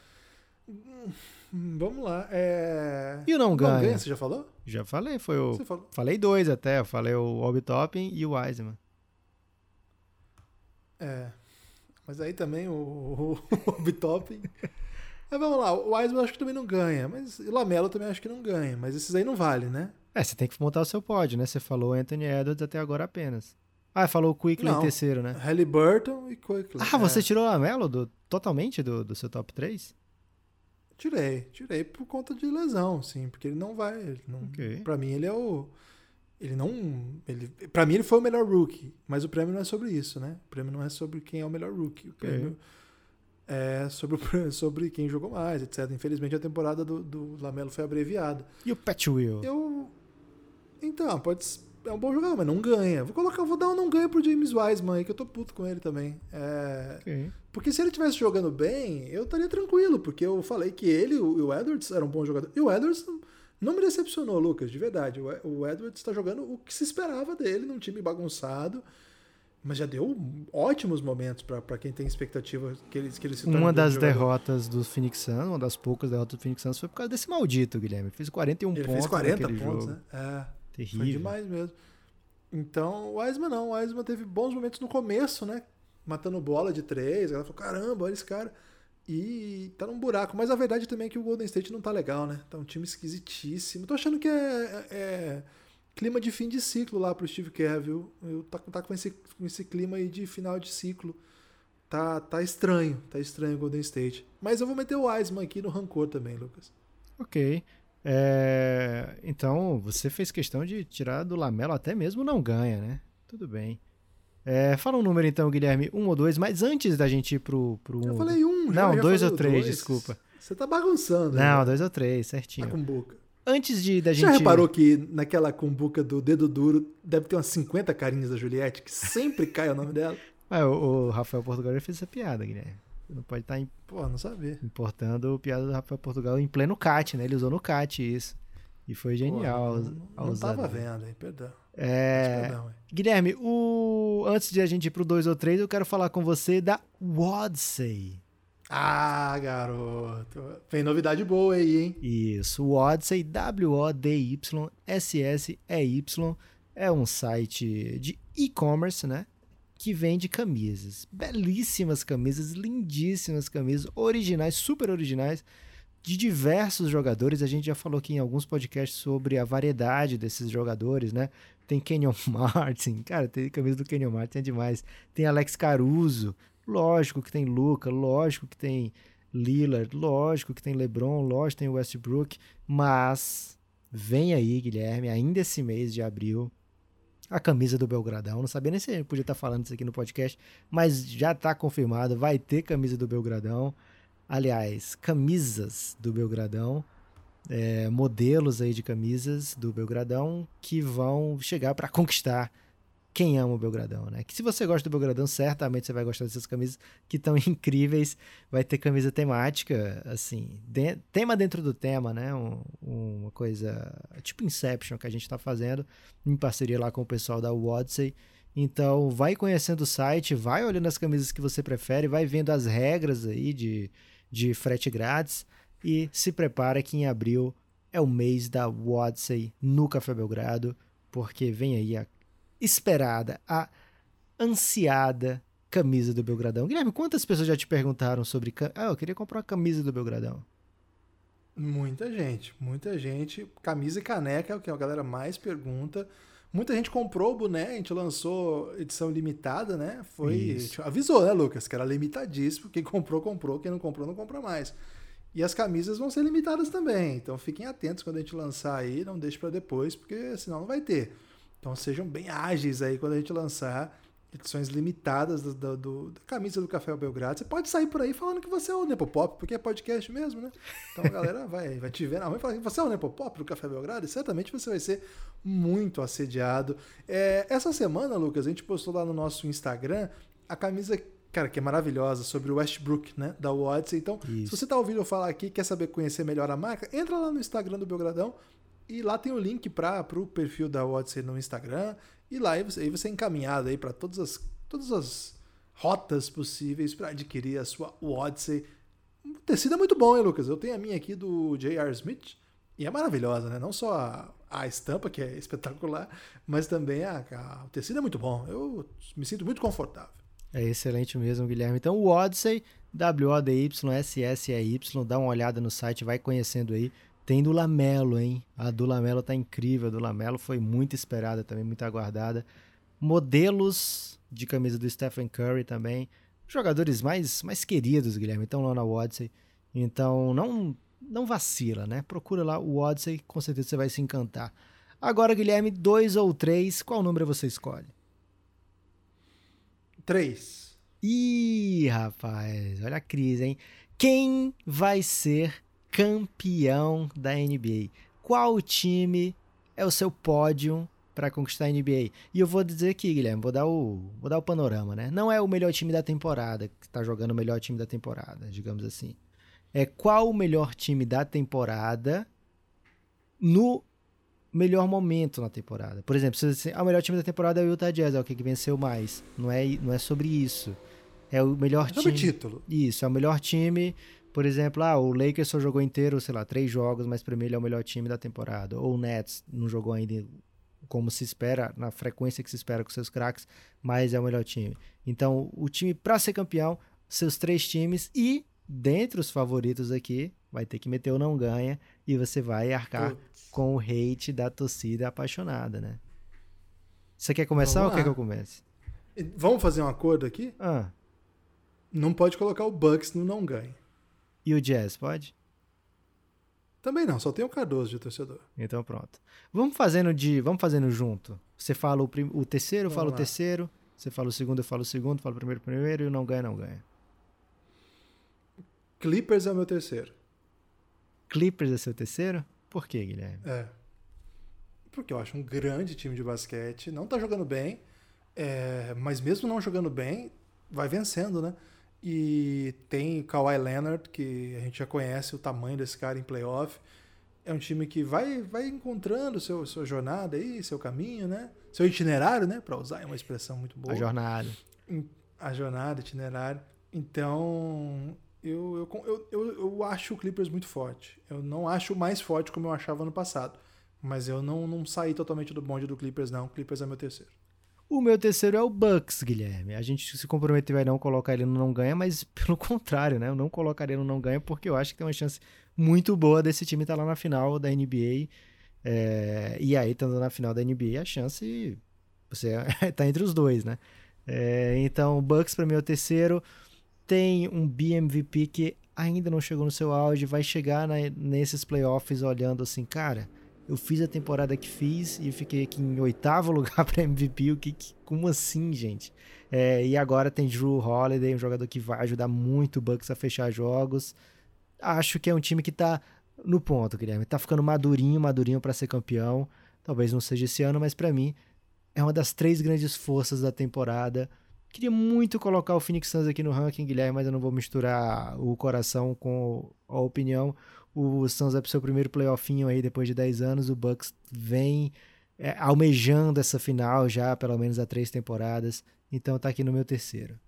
Hum, vamos lá. É... E o não ganha? Não ganha, você já falou? Já falei, foi o. Você? Falei dois até. Eu falei o Obi e o Wiseman. É. Mas aí também o, o, o Obi Toppin. mas vamos lá, o Wiseman acho que também não ganha. Mas o Lamelo também acho que não ganha. Mas esses aí não valem, né? É, você tem que montar o seu pódio, né? Você falou Anthony Edwards até agora apenas. Ah, falou o Quickly em terceiro, né? Halliburton e Quickly. Ah, você É, tirou o Lamelo do, totalmente do, do seu top 3? Tirei, tirei por conta de lesão, sim, porque ele não vai. Ele não, Ok. Pra mim, ele é o. Ele não. Ele, pra mim, ele foi o melhor rookie, mas o prêmio não é sobre isso, né? O prêmio não é sobre quem é o melhor rookie. O prêmio é sobre, sobre quem jogou mais, etc. Infelizmente, a temporada do, do Lamelo foi abreviada. E o Pat Will? Eu. Então, pode É um bom jogador, mas não ganha. Vou colocar, vou dar um não ganha pro James Wiseman aí, que eu tô puto com ele também. É, Ok. Porque se ele estivesse jogando bem, eu estaria tranquilo, porque eu falei que ele e o Edwards eram um bom jogador. E o Edwards não me decepcionou, Lucas, de verdade. O Edwards está jogando o que se esperava dele num time bagunçado, mas já deu ótimos momentos para quem tem expectativa que ele, que ele se torne um Uma das jogador. derrotas do Phoenix Suns, uma das poucas derrotas do Phoenix Suns foi por causa desse maldito, Guilherme. Ele fez 41 Ele pontos fez 40 naquele pontos, jogo. né? É. Foi Terrível. demais mesmo. Então, o Wiseman não. O Wiseman teve bons momentos no começo, né? Matando bola de três. Ela falou, caramba, olha esse cara. E tá num buraco. Mas a verdade também é que o Golden State não tá legal, né? Tá um time esquisitíssimo. Tô achando que é, é clima de fim de ciclo lá pro Steve Kerr, viu? Eu tá, tá com, esse, com esse clima aí de final de ciclo. Tá, tá estranho. Tá estranho o Golden State. Mas eu vou meter o Wiseman aqui no rancor também, Lucas. Ok. É, Então, você fez questão de tirar do Lamelo, até mesmo não ganha, né? Tudo bem. É, Fala um número então, Guilherme, um ou dois, mas antes da gente ir pro, pro Eu um. falei um, já, Não, já dois ou três, dois. desculpa. Você tá bagunçando. Não, né? dois ou três, Tá certinho. com boca. Antes de da Já gente. reparou que naquela cumbuca do dedo duro deve ter umas 50 carinhas da Juliette, que sempre cai o nome dela? Ah, o, o Rafael Portugal já fez essa piada, Guilherme. Você não pode estar Pô, não sabia. importando piada do Rafael Portugal em pleno CAT, né? Ele usou no CAT isso. E foi genial. Pô, não, não tava vendo, hein? Perdão. É, Perdão, hein? Guilherme, o... antes de a gente ir pro 2 ou 3, eu quero falar com você da Wodsey. Ah, garoto. Tem novidade boa aí, hein? Isso, Wodsey, W-O-D-Y-S-S-E-Y, é um site de e-commerce, né? Que vende camisas. Belíssimas camisas, lindíssimas camisas, originais, super originais, de diversos jogadores. A gente já falou aqui em alguns podcasts sobre a variedade desses jogadores, né? Tem Kenyon Martin, cara, tem camisa do Kenyon Martin, é demais. Tem Alex Caruso, lógico que tem Luca, lógico que tem Lillard, lógico que tem LeBron, lógico que tem Westbrook, mas vem aí, Guilherme, ainda esse mês de abril, a camisa do Belgradão. Não sabia nem se podia estar falando isso aqui no podcast, mas já está confirmado, vai ter camisa do Belgradão. Aliás, camisas do Belgradão, é, modelos aí de camisas do Belgradão que vão chegar para conquistar quem ama o Belgradão, né? Que se você gosta do Belgradão, certamente você vai gostar dessas camisas que estão incríveis. Vai ter camisa temática, assim, de- tema dentro do tema, né? Um- uma coisa tipo Inception que a gente está fazendo em parceria lá com o pessoal da Wodsey. Então, vai conhecendo o site, vai olhando as camisas que você prefere, vai vendo as regras aí de, de frete grátis e se prepara que em abril é o mês da Wodsey no Café Belgrado, porque vem aí a esperada, a ansiada camisa do Belgradão. Guilherme, quantas pessoas já te perguntaram sobre. Ah, eu queria comprar uma camisa do Belgradão. Muita gente, muita gente. Camisa e caneca é o que a galera mais pergunta. Muita gente comprou o boné, a gente lançou edição limitada, né? Foi. Isso. gente avisou, né, Lucas? Que era limitadíssimo. Quem comprou, comprou. Quem não comprou, não compra mais. E as camisas vão ser limitadas também. Então fiquem atentos quando a gente lançar aí. Não deixe para depois, porque senão não vai ter. Então sejam bem ágeis aí quando a gente lançar edições limitadas do, do- do- da camisa do Café Belgrado. Você pode sair por aí falando que você é o Nepopop, porque é podcast mesmo, né? Então a galera vai, vai te ver na rua e falar que você é o Nepopop do Café Belgrado e certamente você vai ser muito assediado. É, essa semana, Lucas, a gente postou lá no nosso Instagram a camisa, cara, que é maravilhosa, sobre o Westbrook, né? Da Odyssey. Então, Isso. se você tá ouvindo eu falar aqui quer saber conhecer melhor a marca, entra lá no Instagram do Belgradão e lá tem o link para o perfil da Odyssey no Instagram. E lá aí você, aí você é encaminhado aí para todas as, todas as rotas possíveis para adquirir a sua Odyssey. O tecido é muito bom, hein, Lucas? Eu tenho a minha aqui do J.R. Smith e é maravilhosa, né? Não só a, a estampa, que é espetacular, mas também a, a- o tecido é muito bom. Eu me sinto muito confortável. É excelente mesmo, Guilherme. Então, o Odyssey, W-O-D-Y-S-S-E-Y, dá uma olhada no site, vai conhecendo aí. Tem do Lamelo, hein? A do Lamelo tá incrível. A do Lamelo foi muito esperada também, muito aguardada. modelos de camisa do Stephen Curry também. Jogadores mais, mais queridos, Guilherme, estão lá na Odyssey. Então não, não vacila, né? Procura lá o Odyssey, com certeza você vai se encantar. Agora, Guilherme, dois ou três, qual número você escolhe? Três. Ih, rapaz, olha a crise, hein? Quem vai ser campeão da NBA? Qual time é o seu pódio para conquistar a NBA? E eu vou dizer aqui, Guilherme, vou dar o, vou dar o panorama, né? Não é o melhor time da temporada, que está jogando o melhor time da temporada, digamos assim. É qual o melhor time da temporada no melhor momento na temporada. Por exemplo, se você, ah, o melhor time da temporada é o Utah Jazz, é o que venceu mais. Não é, não é sobre isso. É o melhor é time. título. Isso, é o melhor time. Por exemplo, ah, o Lakers só jogou inteiro, sei lá, três jogos, mas para mim ele é o melhor time da temporada. Ou o Nets não jogou ainda como se espera, na frequência que se espera com seus craques, mas é o melhor time. Então, o time para ser campeão, seus três times e dentre os favoritos aqui, vai ter que meter o não ganha e você vai arcar Putz. com o hate da torcida apaixonada, né? Você quer começar Vamos ou lá. quer que eu comece? Vamos fazer um acordo aqui? Ah. Não pode colocar o Bucks no não ganha. E o Jazz, pode? Também não, só tem o Cardoso de torcedor. Então pronto. Vamos fazendo de, vamos fazendo junto. Você fala o, prim, o terceiro, fala lá. o terceiro. Você fala o segundo, eu falo o segundo, falo o primeiro, primeiro e o não ganha, não ganha. Clippers é o meu terceiro. Clippers é seu terceiro? Por quê, Guilherme? É. Porque eu acho um grande time de basquete. Não tá jogando bem, é, mas mesmo não jogando bem, vai vencendo, né? E tem Kawhi Leonard, que a gente já conhece o tamanho desse cara em playoff. É um time que vai, vai encontrando seu, sua jornada aí, seu caminho, né? Seu itinerário, né? Para usar é uma expressão muito boa. A jornada. A jornada, itinerário. Então, eu, eu, eu, eu acho o Clippers muito forte. Eu não acho mais forte como eu achava no passado. Mas eu não, não saí totalmente do bonde do Clippers, não. O Clippers é meu terceiro. O meu terceiro é o Bucks, Guilherme. A gente se comprometeu a não colocar ele no não ganha, mas pelo contrário, né? Eu não colocaria no não ganha porque eu acho que tem uma chance muito boa desse time estar tá lá na final da NBA. É, e aí, estando na final da NBA, a chance você tá entre os dois, né? É, então, o Bucks para mim é o terceiro. Tem um BMVP que ainda não chegou no seu auge, vai chegar na, nesses playoffs olhando assim, cara eu fiz a temporada que fiz e fiquei aqui em oitavo lugar para MVP. O que, que, como assim, gente? É, e agora tem Drew Holiday, um jogador que vai ajudar muito o Bucks a fechar jogos. Acho que é um time que tá no ponto, Guilherme. Tá ficando madurinho, madurinho para ser campeão. Talvez não seja esse ano, mas para mim é uma das três grandes forças da temporada. Queria muito colocar o Phoenix Suns aqui no ranking, Guilherme, mas eu não vou misturar o coração com a opinião o Suns vai pro seu primeiro playoffinho aí depois de 10 anos, o Bucks vem é, almejando essa final já, pelo menos há três temporadas, então tá aqui no meu terceiro.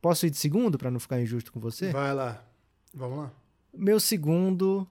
Posso ir de segundo para não ficar injusto com você? Vai lá, vamos lá. Meu segundo,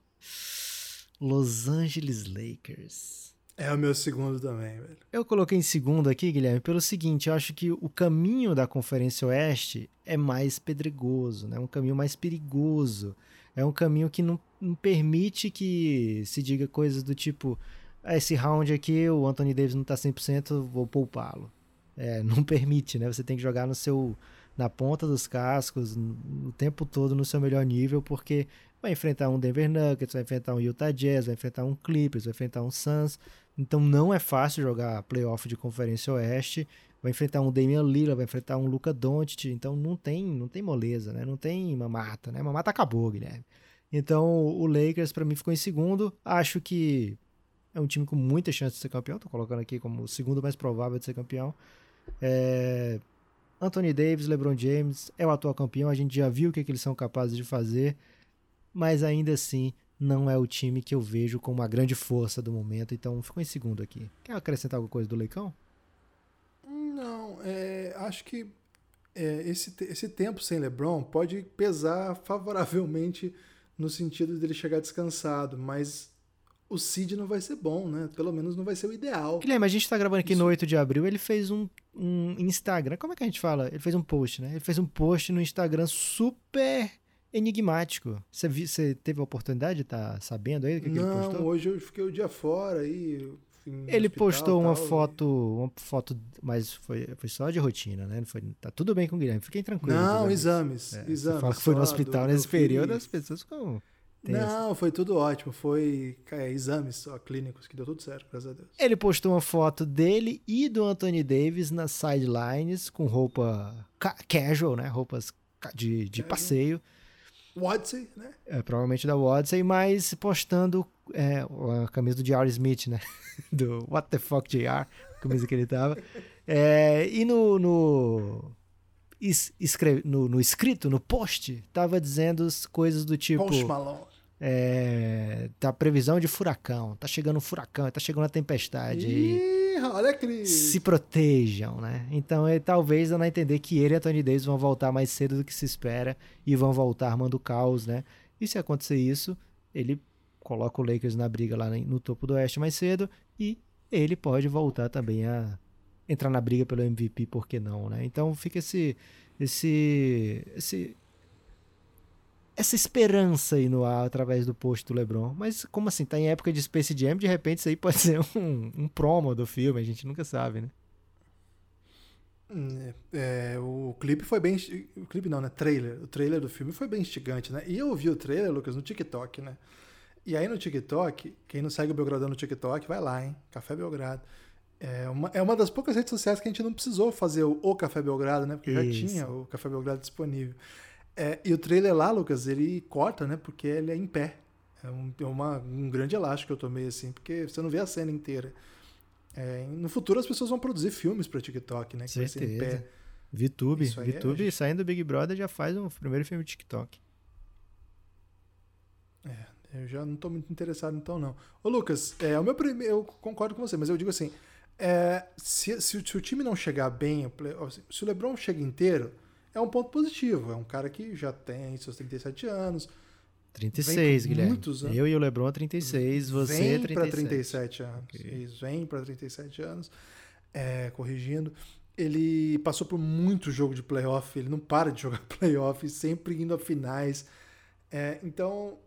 Los Angeles Lakers. É o meu segundo também, velho. Eu coloquei em segundo aqui, Guilherme, pelo seguinte, eu acho que o caminho da Conferência Oeste é mais pedregoso, né? Um caminho mais perigoso. É um caminho que não, não permite que se diga coisas do tipo: ah, esse round aqui, o Anthony Davis não tá 100%, vou poupá-lo. É, não permite, né? Você tem que jogar no seu na ponta dos cascos, o tempo todo no seu melhor nível, porque vai enfrentar um Denver Nuggets, vai enfrentar um Utah Jazz, vai enfrentar um Clippers, vai enfrentar um Suns. Então não é fácil jogar playoff de Conferência Oeste. Vai enfrentar um Damian Lillard, vai enfrentar um Luca Doncic, então não tem, não tem moleza, né? Não tem mamata, né? Mamata acabou, Guilherme. Então o Lakers para mim ficou em segundo. Acho que é um time com muita chance de ser campeão. Tô colocando aqui como o segundo mais provável de ser campeão. É... Anthony Davis, LeBron James é o atual campeão. A gente já viu o que, é que eles são capazes de fazer, mas ainda assim não é o time que eu vejo como uma grande força do momento. Então ficou em segundo aqui. Quer acrescentar alguma coisa do Leicão? Não, é, acho que é, esse, esse tempo sem LeBron pode pesar favoravelmente no sentido dele chegar descansado, mas o seed não vai ser bom, né? Pelo menos não vai ser o ideal. Guilherme, a gente tá gravando aqui Isso. no 8 de abril, ele fez um, um Instagram, como é que a gente fala? Ele fez um post, né? Ele fez um post no Instagram super enigmático. Você, você teve a oportunidade de estar tá sabendo aí do que, não, que ele postou? hoje eu fiquei o dia fora e Ele postou uma tal, foto, e... uma foto, mas foi, foi só de rotina, né? Foi, tá tudo bem com o Guilherme, fiquem tranquilos. Não, exames, é, exames. Fala que foi no hospital do, nesse período, as pessoas ficam não, foi tudo ótimo. Foi é, exames só clínicos que deu tudo certo, graças a Deus. Ele postou uma foto dele e do Anthony Davis nas sidelines com roupa ca casual, né? Roupas de, de passeio. Wodsey, né? É, provavelmente da Wodsey, mas postando é, a camisa do J.R. Smith, né? Do What the fuck JR, camisa que ele tava. É, e no, no escreve, no, no, escrito, no post, tava dizendo coisas do tipo. Post Malone. É, tá previsão de furacão, tá chegando um furacão, tá chegando uma tempestade. Ih, olha que... Se protejam, né? Então ele talvez dando a entender que ele e a Tony Davis vão voltar mais cedo do que se espera e vão voltar armando caos, né? E se acontecer isso, ele coloca o Lakers na briga lá no topo do Oeste mais cedo e ele pode voltar também a entrar na briga pelo MVP, por que não, né? Então fica esse esse esse essa esperança aí no ar através do post do LeBron. Mas como assim? Tá em época de Space Jam, de repente isso aí pode ser um, um promo do filme, a gente nunca sabe, né? Hum, é, é, o clipe foi bem. O clipe não, né? Trailer. O trailer do filme foi bem instigante, né? E eu vi o trailer, Lucas, no TikTok, né? E aí no TikTok, quem não segue o Belgradão no TikTok, vai lá, hein? Café Belgrado. É uma, é uma das poucas redes sociais que a gente não precisou fazer o, o Café Belgrado, né? Porque Isso. já tinha o Café Belgrado disponível. É, e o trailer lá, Lucas, ele corta, né? Porque ele é em pé. É um, é uma, um grande elástico que eu tomei, assim, porque você não vê a cena inteira. É, no futuro as pessoas vão produzir filmes para TikTok, né? Que Certeza. vai ser em pé. VTube, VTube é, saindo do Big Brother já faz um primeiro filme de TikTok. É, eu já não estou muito interessado então não. Ô Lucas, é, o meu primeiro, eu concordo com você, mas eu digo assim, é, se, se, se, o time não chegar bem, se o LeBron chega inteiro, é um ponto positivo. É um cara que já tem seus 37 anos. 36, Guilherme. Muitos anos. Eu e o LeBron 36, você vem 37. para 37 anos. Okay. Isso, vem para 37 anos. É, corrigindo. Ele passou por muito jogo de playoff, ele não para de jogar playoff, sempre indo a finais. É, então,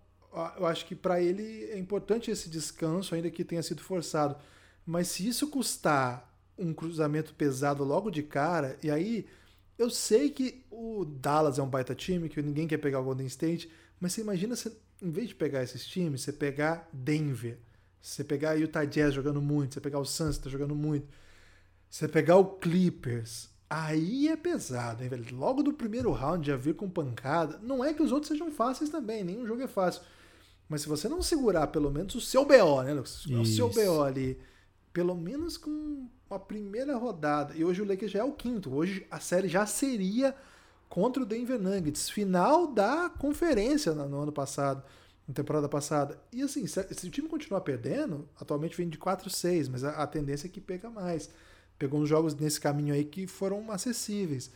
eu acho que para ele é importante esse descanso, ainda que tenha sido forçado. Mas se isso custar um cruzamento pesado logo de cara, e aí eu sei que o Dallas é um baita time, que ninguém quer pegar o Golden State, mas você imagina, você, em vez de pegar esses times, você pegar Denver, você pegar Utah Jazz jogando muito, você pegar o Suns tá jogando muito, você pegar o Clippers, aí é pesado, hein, velho? Logo do primeiro round já vir com pancada. Não é que os outros sejam fáceis também, nenhum jogo é fácil. Mas se você não segurar pelo menos o seu BO, né, Lucas? O seu BO ali, pelo menos com uma primeira rodada. E hoje o Lakers já é o quinto. Hoje a série já seria contra o Denver Nuggets, final da conferência no ano passado, na temporada passada. E assim, se, o time continuar perdendo, atualmente vem de 4-6, mas a, a, tendência é que pega mais. Pegou uns jogos nesse caminho aí que foram acessíveis.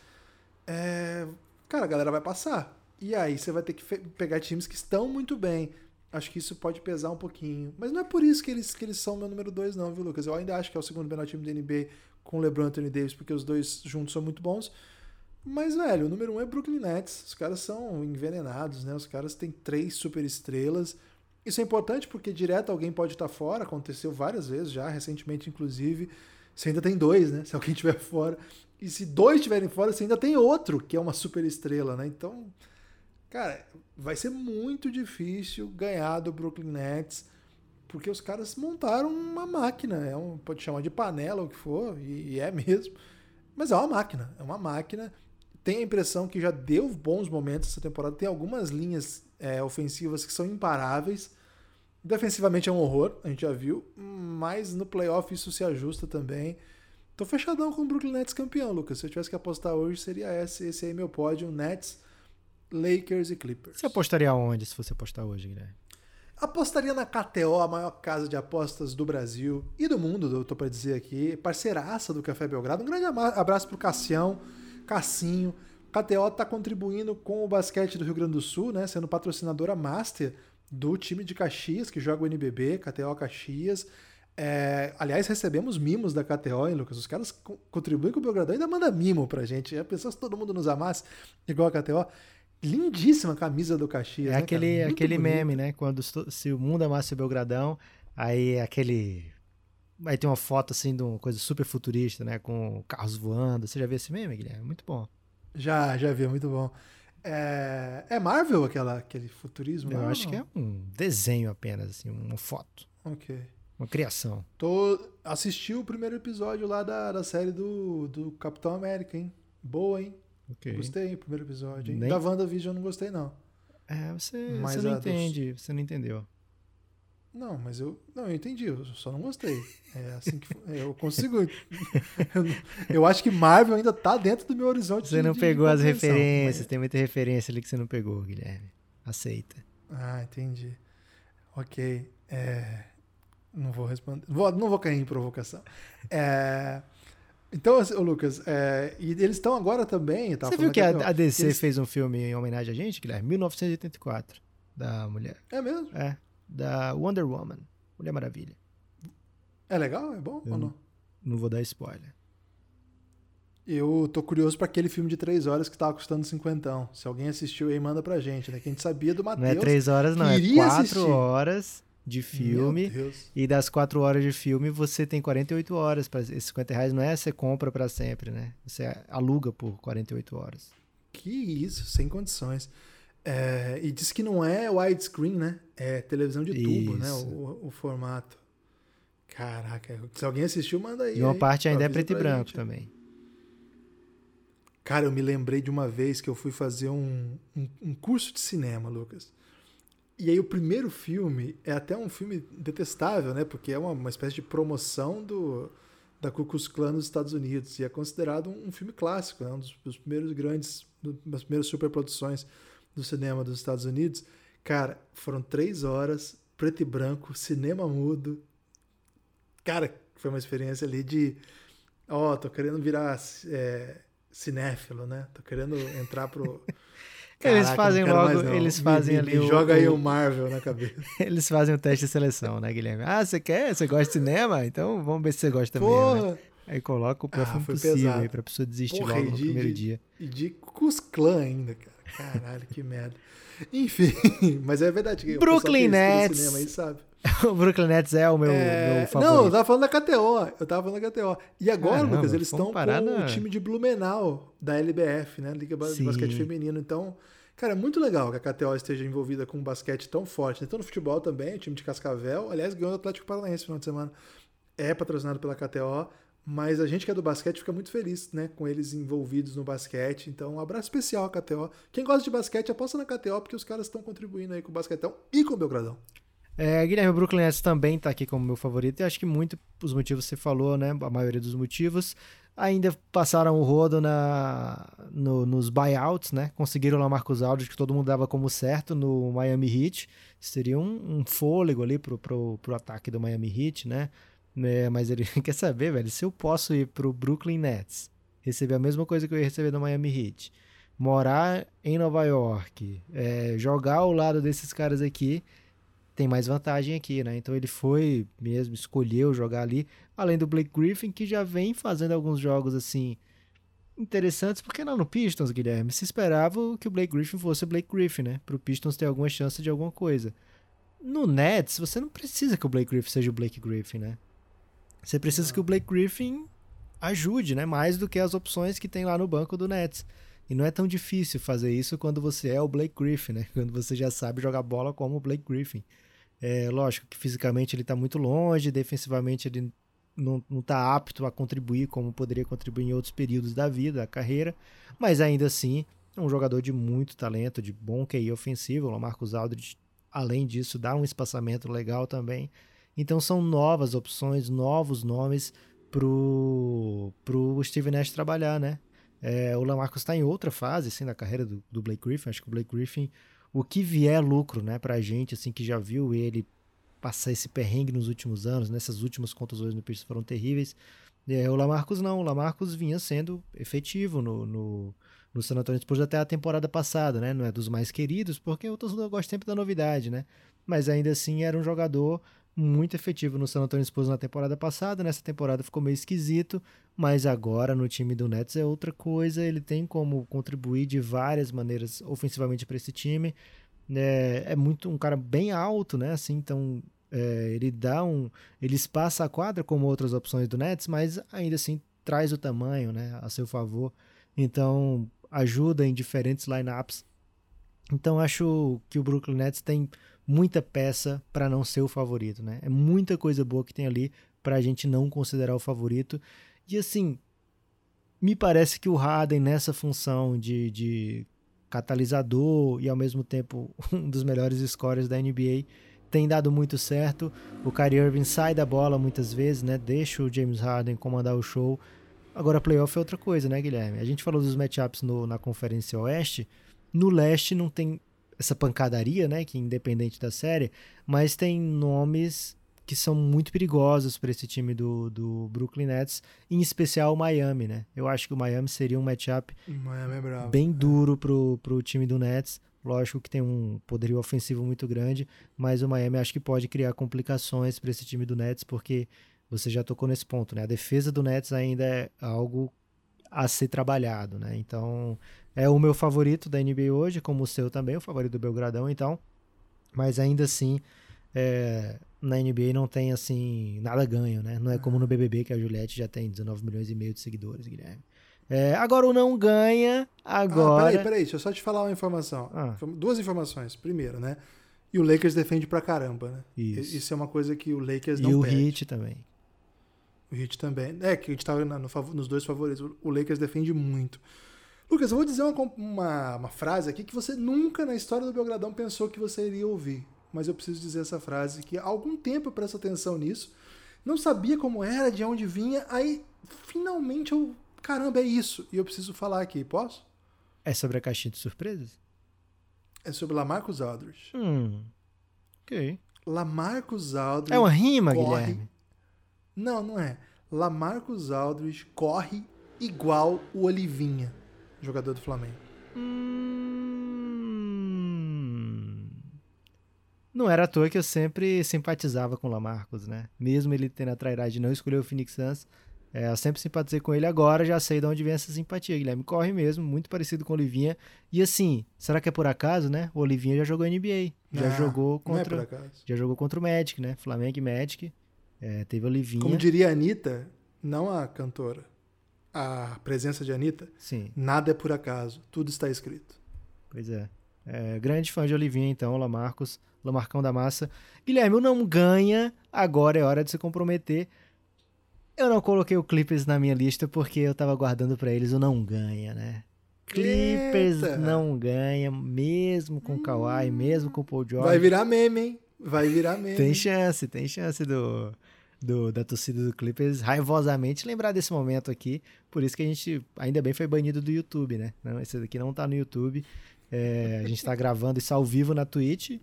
É, cara, a galera vai passar. E aí você vai ter que pegar times que estão muito bem. Acho que isso pode pesar um pouquinho. Mas não é por isso que eles, que eles são meu número 2, não, viu, Lucas? Eu ainda acho que é o segundo melhor time da NBA com o LeBron e Anthony Davis, porque os dois juntos são muito bons. Mas, velho, o número 1 um é Brooklyn Nets. Os caras são envenenados, né? Os caras têm três super estrelas. Isso é importante porque direto alguém pode estar fora. Aconteceu várias vezes já, recentemente, inclusive. Você ainda tem dois, né? Se alguém estiver fora. E se dois estiverem fora, você ainda tem outro, que é uma super estrela, né? Então, Cara, vai ser muito difícil ganhar do Brooklyn Nets, porque os caras montaram uma máquina. É um, pode chamar de panela, o que for, e, e é mesmo. Mas é uma máquina, é uma máquina. Tem a impressão que já deu bons momentos essa temporada. Tem algumas linhas é, ofensivas que são imparáveis. Defensivamente é um horror, a gente já viu, mas no playoff isso se ajusta também. Tô fechadão com o Brooklyn Nets campeão, Lucas. Se eu tivesse que apostar hoje, seria esse, esse aí meu pódio, Nets Lakers e Clippers. Você apostaria onde se você apostar hoje, Guilherme? Apostaria na KTO, a maior casa de apostas do Brasil e do mundo, eu tô para dizer aqui. Parceiraça do Café Belgrado. Um grande abraço pro Cassião, Cassinho. KTO está contribuindo com o basquete do Rio Grande do Sul, né, sendo patrocinadora master do time de Caxias, que joga o NBB, KTO Caxias. É, aliás, recebemos mimos da KTO, hein, Lucas? Os caras contribuem com o Belgradão e ainda manda mimo pra gente. Já pensou se todo mundo nos amasse igual a KTO? Lindíssima camisa do Caxias. É né, aquele, aquele meme, né? Quando se o mundo amasse o Belgradão, aí aquele Aí tem uma foto assim de uma coisa super futurista, né? Com carros voando. Você já viu esse meme, Guilherme? Muito bom. Já, já vi, muito bom. É, é Marvel aquela, aquele futurismo? Eu acho que é um desenho apenas, assim, uma foto. Ok. Uma criação. Tô, assisti o primeiro episódio lá da, da série do, do Capitão América, hein? Boa, hein? Ok. Gostei, o primeiro episódio, hein? Nem- Da WandaVision eu não gostei, não. É, você, Mas você não a dos- entende, você não entendeu. Não, mas eu. Não, eu entendi, eu só não gostei. É assim que. Eu consigo. eu, eu acho que Marvel ainda tá dentro do meu horizonte. Você de- não de pegou as compreensão, referências, mas- tem muita referência ali que você não pegou, Guilherme. Aceita. Ah, entendi. Ok. É, Não vou responder. Vou- não vou cair em provocação. É, Então, assim, Lucas, é, e eles estão agora também. Você viu que a, a DC eles- fez um filme em homenagem a gente, Guilherme? 1984, da mulher. É mesmo? É, da Wonder Woman, Mulher Maravilha. É legal? É bom Eu ou não? Não vou dar spoiler. Eu tô curioso pra aquele filme de três horas que tava custando cinquentão. Se alguém assistiu aí, manda pra gente, né? Que a gente sabia do Não é Matheus. três horas, não, é quatro assistir. horas de filme. E das quatro horas de filme, você tem 48 horas. Pra, esses 50 reais não é você compra pra sempre, né? Você aluga por 48 horas. Que isso, sem condições. É, e diz que não é widescreen, né? É televisão de tubo, né? Isso. O, o formato. Caraca, se alguém assistiu, manda aí. E uma aí, parte ainda é preto e branco gente. também. Cara, eu me lembrei de uma vez que eu fui fazer um, um, um curso de cinema, Lucas. E aí o primeiro filme é até um filme detestável, né? Porque é uma, uma espécie de promoção do, da Ku Klux Klan nos Estados Unidos. E é considerado um, um filme clássico, né? um dos, dos primeiros grandes, das primeiras superproduções do cinema dos Estados Unidos. Cara, foram três horas, preto e branco, cinema mudo. Cara, foi uma experiência ali de... Ó, tô querendo virar é, cinéfilo, né? Tô querendo entrar pro... Eles Caraca, fazem não quero logo- eles Me- fazem me- ali me o- Joga aí o- Marvel na cabeça. Eles fazem o teste de seleção, né, Guilherme? Ah, você quer? Você gosta de cinema? Então vamos ver se você gosta mesmo. né? Aí coloca o pior Ah, possível pesado. aí pra pessoa desistir Porra, logo no de- primeiro de- dia. E de Cusclã ainda, cara. Caralho, que merda. Enfim, mas é verdade Brooklyn Nets. cinema aí sabe. o Brooklyn Nets é o meu, É, meu favorito. Não, eu tava falando da KTO. Eu tava falando da KTO. E agora, Caramba, Lucas, eles estão com na- o time de Blumenau, da LBF, né? Liga Sim. Basquete Feminino. Então, cara, é muito legal que a KTO esteja envolvida com um basquete tão forte. Então, no futebol também, o time de Cascavel. Aliás, ganhou o Atlético Paranaense no final de semana. É patrocinado pela KTO. Mas a gente que é do basquete fica muito feliz, né? Com eles envolvidos no basquete. Então, um abraço especial à KTO. Quem gosta de basquete, aposta na KTO, porque os caras estão contribuindo aí com o basquetão e com o Belgradão. É, Guilherme, Brooklyn Nets também tá aqui como meu favorito. E acho que muito os motivos você falou, né? A maioria dos motivos. Ainda passaram o rodo na, no- nos buyouts, né? Conseguiram lá Marcos Aldridge, que todo mundo dava como certo no Miami Heat. Seria um, um fôlego ali pro, pro, pro ataque do Miami Heat, né? É, mas ele quer saber, velho, se eu posso ir pro Brooklyn Nets, receber a mesma coisa que eu ia receber do Miami Heat, morar em Nova York, é, jogar ao lado desses caras aqui, tem mais vantagem aqui, né? Então ele foi mesmo, escolheu jogar ali, além do Blake Griffin, que já vem fazendo alguns jogos assim interessantes, porque não no Pistons, Guilherme? Se esperava que o Blake Griffin fosse o Blake Griffin, né? Pro Pistons ter alguma chance de alguma coisa. No Nets, você não precisa que o Blake Griffin seja o Blake Griffin, né? Você precisa que o Blake Griffin ajude, né? Mais do que as opções que tem lá no banco do Nets. E não é tão difícil fazer isso quando você é o Blake Griffin, né? Quando você já sabe jogar bola como o Blake Griffin. É lógico que fisicamente ele está muito longe, defensivamente ele não está apto a contribuir como poderia contribuir em outros períodos da vida, da carreira, mas ainda assim é um jogador de muito talento, de bom QI ofensivo. O Marcos Aldridge, além disso, dá um espaçamento legal também. Então são novas opções, novos nomes pro, pro Steve Nash trabalhar, né? É, o Lamarcus está em outra fase assim, da carreira do, do Blake Griffin. Acho que o Blake Griffin, o que vier lucro né, pra gente, assim, que já viu ele passar esse perrengue nos últimos anos, nessas últimas contusões no Pistons foram terríveis. É, o Lamarcus não, o Lamarcus vinha sendo efetivo no, no, no San Antonio Spurs até a temporada passada, né? Não é dos mais queridos, porque o torcedor gosta sempre da novidade, né? Mas ainda assim era um jogador muito efetivo no San Antonio Spurs na temporada passada, nessa temporada ficou meio esquisito, mas agora no time do Nets é outra coisa, ele tem como contribuir de várias maneiras ofensivamente para esse time. É, é muito um cara bem alto, né? Assim, então É, ele dá um. Ele espaça a quadra como outras opções do Nets, mas ainda assim traz o tamanho né, a seu favor. Então ajuda em diferentes lineups. Então acho que o Brooklyn Nets tem muita peça para não ser o favorito, né? É muita coisa boa que tem ali para a gente não considerar o favorito. E assim, me parece que o Harden nessa função de, de catalisador e ao mesmo tempo um dos melhores scorers da NBA tem dado muito certo. O Kyrie Irving sai da bola muitas vezes, né? Deixa o James Harden comandar o show. Agora, playoff é outra coisa, né, Guilherme? A gente falou dos matchups no, na Conferência Oeste. No leste não tem essa pancadaria, né, que é independente da série, mas tem nomes que são muito perigosos para esse time do, do Brooklyn Nets, em especial o Miami, né? Eu acho que o Miami seria um matchup é bem duro pro, pro time do Nets. Lógico que tem um poderio ofensivo muito grande, mas o Miami acho que pode criar complicações para esse time do Nets, porque você já tocou nesse ponto, né? A defesa do Nets ainda é algo a ser trabalhado, né? Então, é o meu favorito da NBA hoje, como o seu também, o favorito do Belgradão, então. Mas ainda assim, é, na NBA não tem assim nada ganho, né? Não é como no BBB que a Juliette já tem 19 milhões e meio de seguidores, Guilherme. É, agora o não ganha, agora... Ah, peraí, peraí, deixa eu só te falar uma informação. Ah. Duas informações. Primeiro, né? E o Lakers defende pra caramba, né? Isso. Isso é uma coisa que o Lakers não E o perde. Heat também. O Heat também. É, que a gente tava no, nos dois favoritos. O Lakers defende muito. Lucas, eu vou dizer uma, uma, uma, frase aqui que você nunca na história do Belgradão pensou que você iria ouvir. Mas eu preciso dizer essa frase que há algum tempo eu presto atenção nisso. Não sabia como era, de onde vinha. Aí, finalmente, eu. Caramba, é isso. E eu preciso falar aqui. Posso? É sobre a caixinha de surpresas? É sobre Lamarcus Aldridge. Hum. Ok. Lamarcus Aldridge. É uma rima, corre... Guilherme? Não, não é. Lamarcus Aldridge corre igual o Olivinha jogador do Flamengo. Hum... Não era à toa que eu sempre simpatizava com o Lamarcus, né? Mesmo ele tendo a trairagem de não escolher o Phoenix Suns, é, eu sempre simpatizei com ele. Agora já sei de onde vem essa simpatia. Guilherme corre mesmo, muito parecido com o Olivinha. E assim, será que é por acaso, né? O Olivinha já jogou NBA. Já não, jogou contra. Não é já jogou contra o Magic, né? Flamengo e Magic. É, teve Olivinha. Como diria a Anitta, não a cantora a presença de Anitta, Sim. nada é por acaso, tudo está escrito. Pois é. é grande fã de Olivinha, então, Lamarcos, Lamarcão da Massa. Guilherme, o não ganha, agora é hora de se comprometer. Eu não coloquei o Clippers na minha lista porque eu tava guardando para eles o não ganha, né? Clippers Eita. não ganha, mesmo com o Kawhi, mesmo com o Paul George. Vai virar meme, hein? Vai virar meme. Tem chance, tem chance do, do, da torcida do Clippers raivosamente lembrar desse momento aqui. Por isso que a gente, ainda bem, foi banido do YouTube, né? Não, esse daqui não tá no YouTube. É, a gente tá gravando isso ao vivo na Twitch.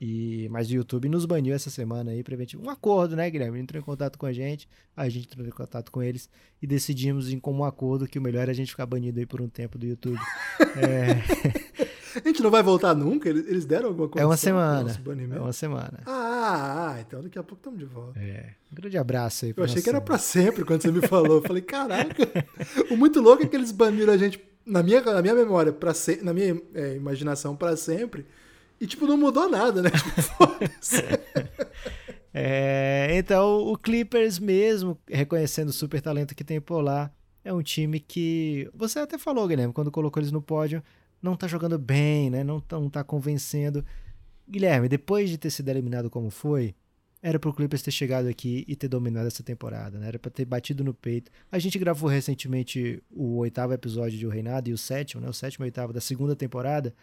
E, mas o YouTube nos baniu essa semana aí, preventivo. Um acordo, né, Guilherme? Entrou em contato com a gente, a gente entrou em contato com eles e decidimos em comum acordo que o melhor é a gente ficar banido aí por um tempo do YouTube. é... A gente não vai voltar nunca? Eles deram alguma coisa? É uma semana. É uma semana. Ah, então daqui a pouco estamos de volta. É. Um grande abraço aí. Eu achei que era para sempre quando você me falou. Eu falei, caraca. o muito louco é que eles baniram a gente, na minha, na minha memória, pra se, na minha é, imaginação, para sempre. E, tipo, não mudou nada, né? Tipo, é, então, o Clippers mesmo, reconhecendo o super talento que tem por lá, é um time que. Você até falou, Guilherme, quando colocou eles no pódio, não tá jogando bem, né? Não tá, não tá convencendo. Guilherme, depois de ter sido eliminado como foi, era pro Clippers ter chegado aqui e ter dominado essa temporada, né? Era pra ter batido no peito. A gente gravou recentemente o oitavo episódio de O Reinado e o sétimo, né? O sétimo e oitavo da segunda temporada.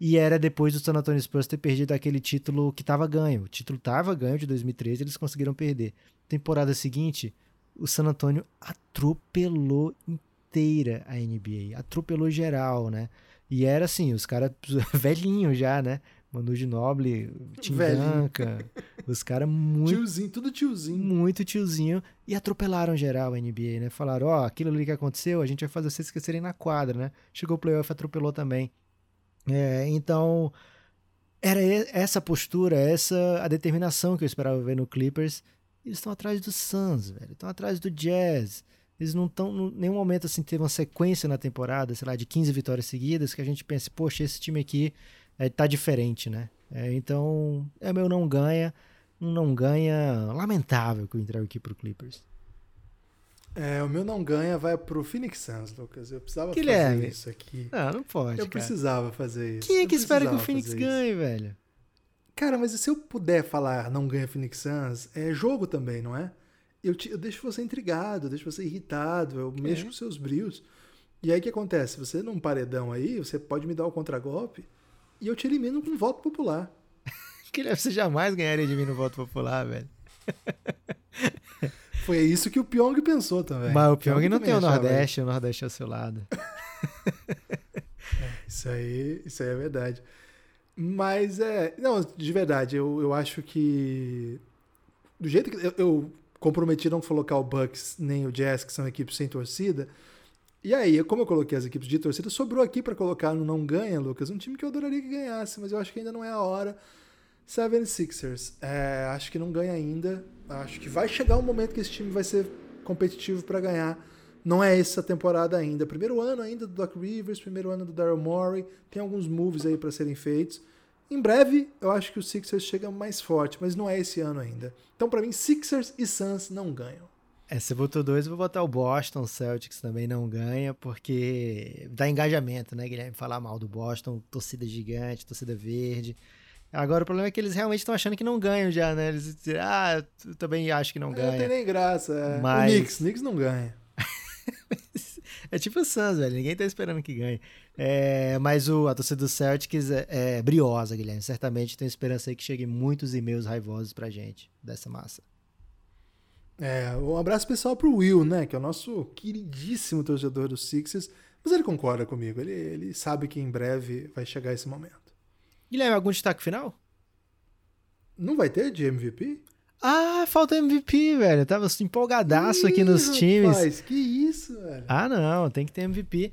E era depois do San Antonio Spurs ter perdido aquele título que estava ganho. O título estava ganho de 2013, eles conseguiram perder. Temporada seguinte, o San Antonio atropelou inteira a NBA, atropelou geral, né? E era assim, os caras velhinhos já, né? Manu Noble, Tim Duncan, os caras muito... Tiozinho, tudo tiozinho. Muito tiozinho. E atropelaram geral a NBA, né? Falaram, ó, oh, aquilo ali que aconteceu, a gente vai fazer vocês esquecerem na quadra, né? Chegou o playoff, atropelou também. É, então, era essa postura, essa a determinação que eu esperava ver no Clippers. Eles estão atrás do Suns, velho. Estão atrás do Jazz. Eles não estão, em nenhum momento, assim, teve uma sequência na temporada, sei lá, de 15 vitórias seguidas, que a gente pense, poxa, esse time aqui é, tá diferente, né? É, então, é meu não ganha. não ganha lamentável que eu entrego aqui pro Clippers. É, o meu não ganha vai pro Phoenix Suns, Lucas. Eu precisava Guilherme. fazer isso aqui. Não, não pode, Eu cara. precisava fazer isso. Quem é Eu que espera que o Phoenix ganhe, velho? Cara, mas se eu puder falar não ganha Phoenix Suns, é jogo também, não é? Eu, te- eu deixo você intrigado, eu deixo você irritado, eu mexo É. com seus brios. E aí o que acontece? Você num paredão aí, você pode me dar o contragolpe e eu te elimino com um voto popular. Guilherme, você jamais ganharia de mim no voto popular, velho. Foi isso que o Pyong pensou também. Mas o Pyong não também tem o Nordeste, o Nordeste é ao seu lado. Isso aí, isso aí é verdade. Mas é. Não, de verdade, eu, eu acho que. Do jeito que. Eu, eu comprometi não colocar o Bucks nem o Jazz, que são equipes sem torcida. E aí, como eu coloquei as equipes de torcida, sobrou aqui pra colocar no Não Ganha, Lucas, um time que eu adoraria que ganhasse, mas eu acho que ainda não é a hora. 76ers. É, acho que não ganha ainda. Acho que vai chegar um momento que esse time vai ser competitivo pra ganhar. Não é essa temporada ainda. Primeiro ano ainda do Doc Rivers, primeiro ano do Daryl Morey. Tem alguns moves aí pra serem feitos. Em breve, eu acho que o Sixers chega mais forte, mas não é esse ano ainda. Então, pra mim, Sixers e Suns não ganham. É, você botou dois, eu vou botar o Boston, o Celtics também não ganha, porque dá engajamento, né, Guilherme? Falar mal do Boston, torcida gigante, torcida verde. Agora o problema é que eles realmente estão achando que não ganham já, né? Eles dizem, ah, eu também acho que não Não tem ganha. nem graça. É. Mas- O Knicks, Knicks não ganha. É tipo o Suns, velho. Ninguém tá esperando que ganhe. É, mas o, a torcida do Celtics é, é briosa, Guilherme. Certamente tenho esperança aí que cheguem muitos e-mails raivosos pra gente dessa massa. É, um abraço pessoal pro Will, né? Que é o nosso queridíssimo torcedor dos Sixers. Mas ele concorda comigo. Ele, ele sabe que em breve vai chegar esse momento. Guilherme, algum destaque final? Não vai ter de MVP? Ah, falta MVP, velho. Eu tava empolgadaço aqui Ih, nos times. Rapaz, que isso, velho. Ah, não, tem que ter MVP.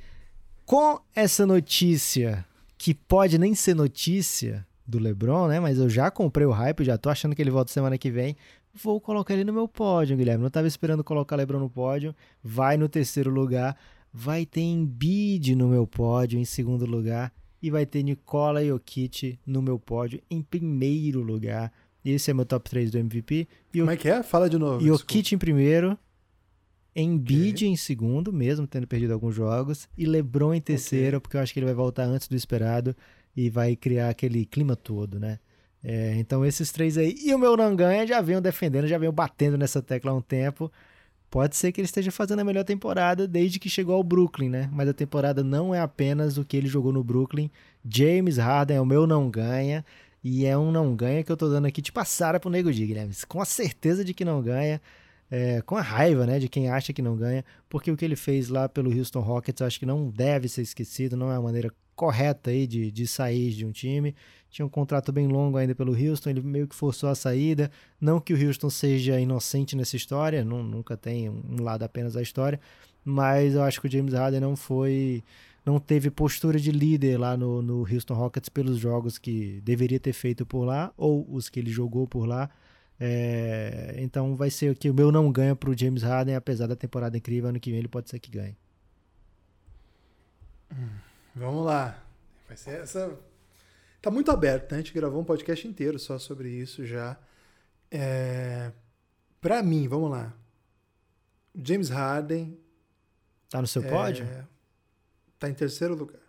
Com essa notícia, que pode nem ser notícia do LeBron, né? Mas eu já comprei o hype, já tô achando que ele volta semana que vem. Vou colocar ele no meu pódio, Guilherme. Não tava esperando colocar LeBron no pódio. Vai no terceiro lugar. Vai ter Embiid no meu pódio em segundo lugar. E vai ter Nikola Jokic no meu pódio em primeiro lugar. Esse é meu top 3 do MVP. E o Como é que é? Fala de novo. Jokic em primeiro, Embiid em segundo, mesmo tendo perdido alguns jogos, e LeBron em terceiro, porque eu acho que ele vai voltar antes do esperado e vai criar aquele clima todo, né? É, então esses três aí. E o meu não ganha já venho defendendo, já venho batendo nessa tecla há um tempo. Pode ser que ele esteja fazendo a melhor temporada desde que chegou ao Brooklyn, né? Mas a temporada não é apenas o que ele jogou no Brooklyn. James Harden é o meu não ganha. E é um não ganha que eu tô dando aqui de passada pro Nego Di, Guilherme. Com a certeza de que não ganha. é, com a raiva, né, de quem acha que não ganha. Porque o que ele fez lá pelo Houston Rockets eu acho que não deve ser esquecido. Não é a maneira correta aí de, de sair de um time. Tinha um contrato bem longo ainda pelo Houston. Ele meio que forçou a saída. Não que o Houston seja inocente nessa história. Não, nunca tem um lado apenas da história. Mas eu acho que o James Harden não foi não teve postura de líder lá no, no Houston Rockets pelos jogos que deveria ter feito por lá ou os que ele jogou por lá. É, então vai ser que o meu não ganha pro James Harden, apesar da temporada incrível, ano que vem ele pode ser que ganhe. Vamos lá. Vai ser essa. Tá muito aberto, né? A gente gravou um podcast inteiro só sobre isso já. É... Pra mim, vamos lá. James Harden. Tá no seu é, pódio? Tá em terceiro lugar.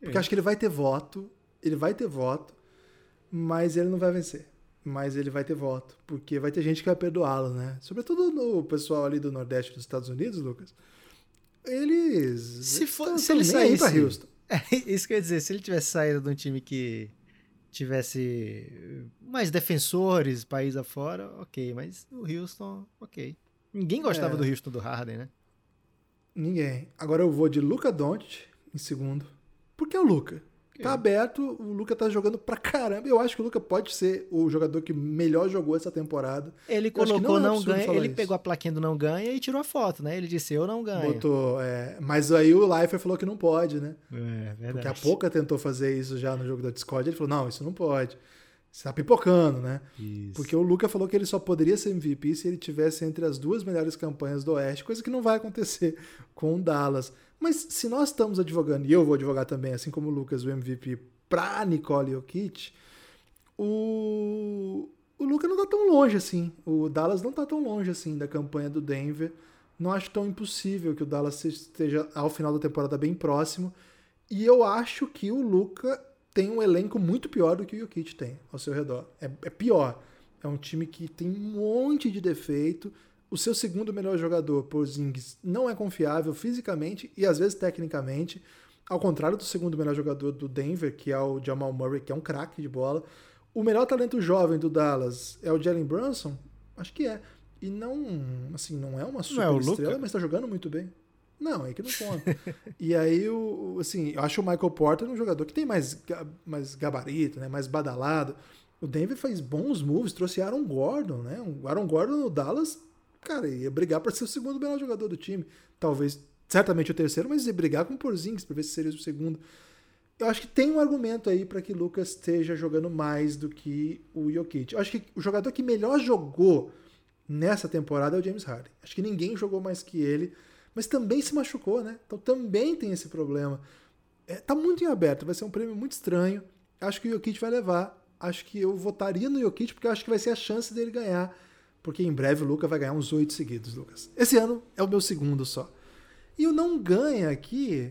Porque acho que ele vai ter voto. Ele vai ter voto, mas ele não vai vencer. Mas ele vai ter voto. Porque vai ter gente que vai perdoá-lo, né? Sobretudo no pessoal ali do Nordeste dos Estados Unidos, Lucas. Eles. Se for- tão- se ele aí pra Houston. É, isso que eu ia dizer, se ele tivesse saído de um time que tivesse mais defensores, país afora, ok, mas o Houston, ok. Ninguém gostava É. do Houston do Harden, né? Ninguém. Agora eu vou de Luca Doncic em segundo. Porque é o Luca. Tá Ok. aberto, o Luca tá jogando pra caramba. Eu acho que o Luca pode ser o jogador que melhor jogou essa temporada. Ele Eu que colocou não é não, absurdo ganha, ele isso. pegou a plaquinha do não ganha e tirou a foto, né? Ele disse, eu não ganho. Botou, é, mas aí o Leifert falou que não pode, né? É, verdade. Porque a Pouca tentou fazer isso já no jogo da Discord. Ele falou: não, isso não pode. Você tá pipocando, né? Isso. Porque o Luca falou que ele só poderia ser MVP se ele tivesse entre as duas melhores campanhas do Oeste, coisa que não vai acontecer com o Dallas. Mas se nós estamos advogando, e eu vou advogar também, assim como o Lucas, o MVP, pra Nicole Jokic, o... o Luca não tá tão longe assim. O Dallas não tá tão longe assim da campanha do Denver. Não acho tão impossível que o Dallas esteja ao final da temporada bem próximo. E eu acho que o Luca tem um elenco muito pior do que o Jokic tem ao seu redor. É, é pior. É um time que tem um monte de defeito. O seu segundo melhor jogador, Porzingis, não é confiável fisicamente e às vezes tecnicamente. Ao contrário do segundo melhor jogador do Denver, que é o Jamal Murray, que é um craque de bola. O melhor talento jovem do Dallas é o Jalen Brunson? Acho que é. E não, assim, não é uma super é estrela, mas tá jogando muito bem. Não, é que não conta. e aí, o, assim, eu acho o Michael Porter um jogador que tem mais, mais gabarito, né? Mais badalado. O Denver fez bons moves, trouxe Aaron Gordon, né? O Aaron Gordon no Dallas, cara, ia brigar para ser o segundo melhor jogador do time. Talvez, certamente o terceiro, mas ia brigar com o Porzingis para ver se seria o segundo eu acho que tem um argumento aí para que Lucas esteja jogando mais do que o Jokic. Eu acho que o jogador que melhor jogou nessa temporada é o James Harden. Acho que ninguém jogou mais que ele, mas também se machucou, né? Então também tem esse problema. É, tá muito em aberto, vai ser um prêmio muito estranho. Acho que o Jokic vai levar. Acho que eu votaria no Jokic porque eu acho que vai ser a chance dele ganhar. Porque em breve o Lucas vai ganhar uns oito seguidos, Lucas. Esse ano é o meu segundo só. E o não ganha aqui.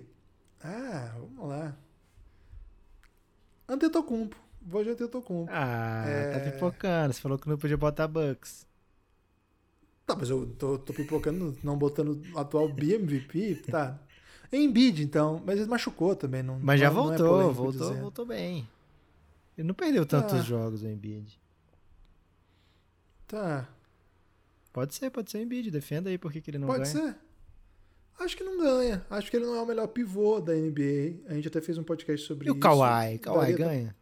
Ah, vamos lá. Antetokounmpo. Vou de Antetokounmpo. Ah, tá é... tá pipocando. Você falou que não podia botar Bucks. Tá, mas eu tô, tô pipocando, não botando o atual BMVP, tá. Embiid, então. Mas ele machucou também. Não, mas já não, voltou, não é voltou, dizer. voltou bem. Ele não perdeu tantos tá. jogos, o Embiid. Tá. Pode ser, pode ser o Embiid. Defenda aí por que, ele não pode ganha. Pode ser. Acho que não ganha. Acho que ele não é o melhor pivô da NBA. A gente até fez um podcast sobre isso. E o Kawhi? Kawhi ganha?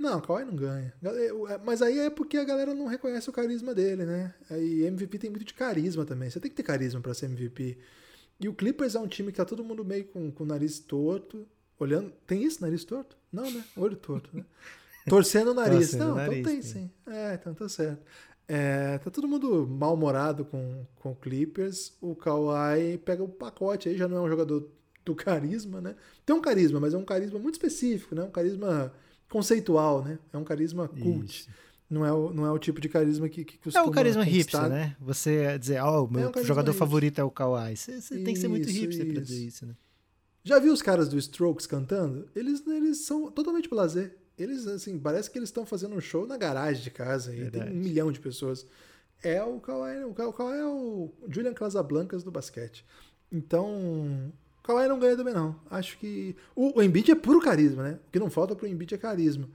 Não, o Kawhi não ganha. É, mas aí é porque a galera não reconhece o carisma dele, né? Aí MVP tem muito de carisma também. Você tem que ter carisma para ser MVP. E o Clippers é um time que tá todo mundo meio com, com o nariz torto. Olhando. Tem isso, nariz torto? Não, né? Olho torto, né? Torcendo o nariz. Torcendo não, então nariz, então tem sim. É, então tá certo. É, tá todo mundo mal-humorado com, com o Clippers. O Kawhi pega o pacote aí, já não é um jogador do carisma, né? Tem um carisma, mas é um carisma muito específico, né? Um carisma conceitual, né? É um carisma cult. Não é, o, não é o tipo de carisma que, que costuma É o carisma conquistar. hipster, né? Você dizer, ó, oh, o meu é um jogador hipster. favorito é o Kawhi. Você, você tem que ser muito hipster isso. pra dizer isso, né? Já viu os caras do Strokes cantando? Eles, eles são totalmente blazer. Eles, assim, parece que eles estão fazendo um show na garagem de casa e tem um milhão de pessoas. É o Kawhi, o Kawhi é o Julian Casablancas do basquete. Então, o Kawhi não ganha também não. Acho que o, o Embiid é puro carisma, né? O que não falta pro Embiid é carisma.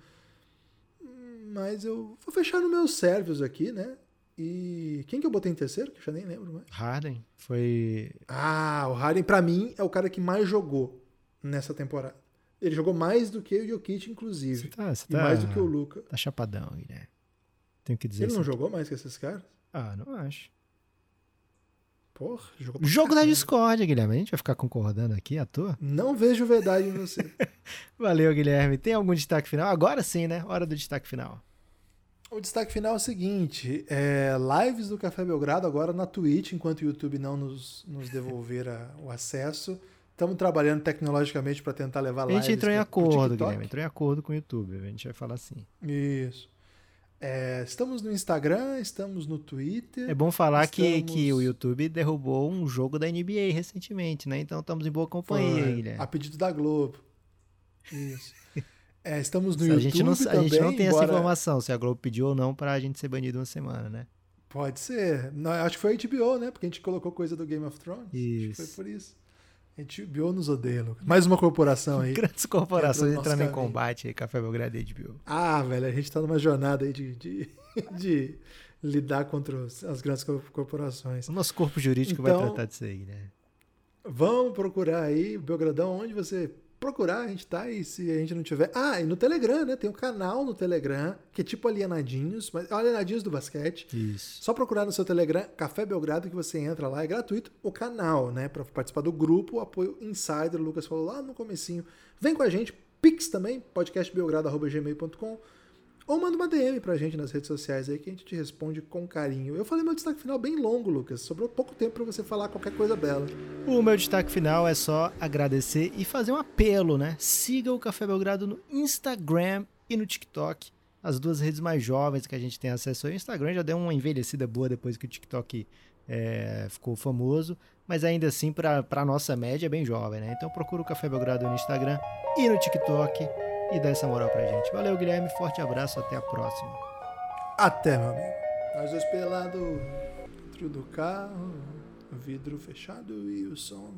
Mas eu vou fechar no meus sérvios aqui, né? E quem que eu botei em terceiro? Que eu já nem lembro mais. Harden. Foi. Ah, o Harden, para mim, é o cara que mais jogou nessa temporada. Ele jogou mais do que o Jokic, inclusive. Você tá, você e tá, mais do que o Luca. Tá chapadão, Guilherme. Tenho que dizer Ele não jogou mais que esses caras? Ah, não acho. Porra, jogou Jogo da Discord, Guilherme. A gente vai ficar concordando aqui à toa? Não vejo verdade em você. Valeu, Guilherme. Tem algum destaque final? Agora sim, né? Hora do destaque final. O destaque final é o seguinte: é, lives do Café Belgrado agora na Twitch, enquanto o YouTube não nos, nos devolver a, o acesso. Estamos trabalhando tecnologicamente para tentar levar lives. A gente entrou em acordo, Guilherme. Entrou em acordo com o YouTube. A gente vai falar assim. Isso. É, estamos no Instagram, estamos no Twitter. É bom falar estamos... que, que o YouTube derrubou um jogo da NBA recentemente, né? Então estamos em boa companhia, Foi, Guilherme. A pedido da Globo. Isso. É, estamos no a YouTube. Gente não, também, a gente não tem embora... essa informação, se a Globo pediu ou não para a gente ser banido uma semana, né? Pode ser. Não, acho que foi a HBO, né? Porque a gente colocou coisa do Game of Thrones. Isso. Acho que foi por isso. A HBO nos odeia, Lucas. Mais uma corporação aí. Grandes corporações entrando em combate aí, Café Belgrado e HBO. Ah, velho, a gente tá numa jornada aí de, de, de lidar contra as grandes corporações. O nosso corpo jurídico então, vai tratar disso aí, né? Vão procurar aí, Belgradão, onde você procurar, a gente tá, e se a gente não tiver. Ah, e no Telegram, né? Tem um canal no Telegram, que é tipo Alienadinhos, mas é Alienadinhos do basquete. Isso. Só procurar no seu Telegram, Café Belgrado, que você entra lá, é gratuito. O canal, né? Para participar do grupo, o apoio Insider, o Lucas falou lá no comecinho. Vem com a gente, Pix também, podcastbelgrado.gmail.com. Ou manda uma DM pra gente nas redes sociais aí que a gente te responde com carinho. Eu falei meu destaque final bem longo, Lucas. Sobrou pouco tempo para você falar qualquer coisa bela. O meu destaque final é só agradecer e fazer um apelo, né? Siga o Café Belgrado no Instagram e no TikTok. as duas redes mais jovens que a gente tem acesso. O Instagram já deu uma envelhecida boa depois que o TikTok é, ficou famoso, mas ainda assim, para a nossa média, é bem jovem, né? Então procura o Café Belgrado no Instagram e no TikTok e dá essa moral pra gente. Valeu, Guilherme, forte abraço, até a próxima. Até, meu amigo. Nós dois pelados dentro do carro, vidro fechado e o som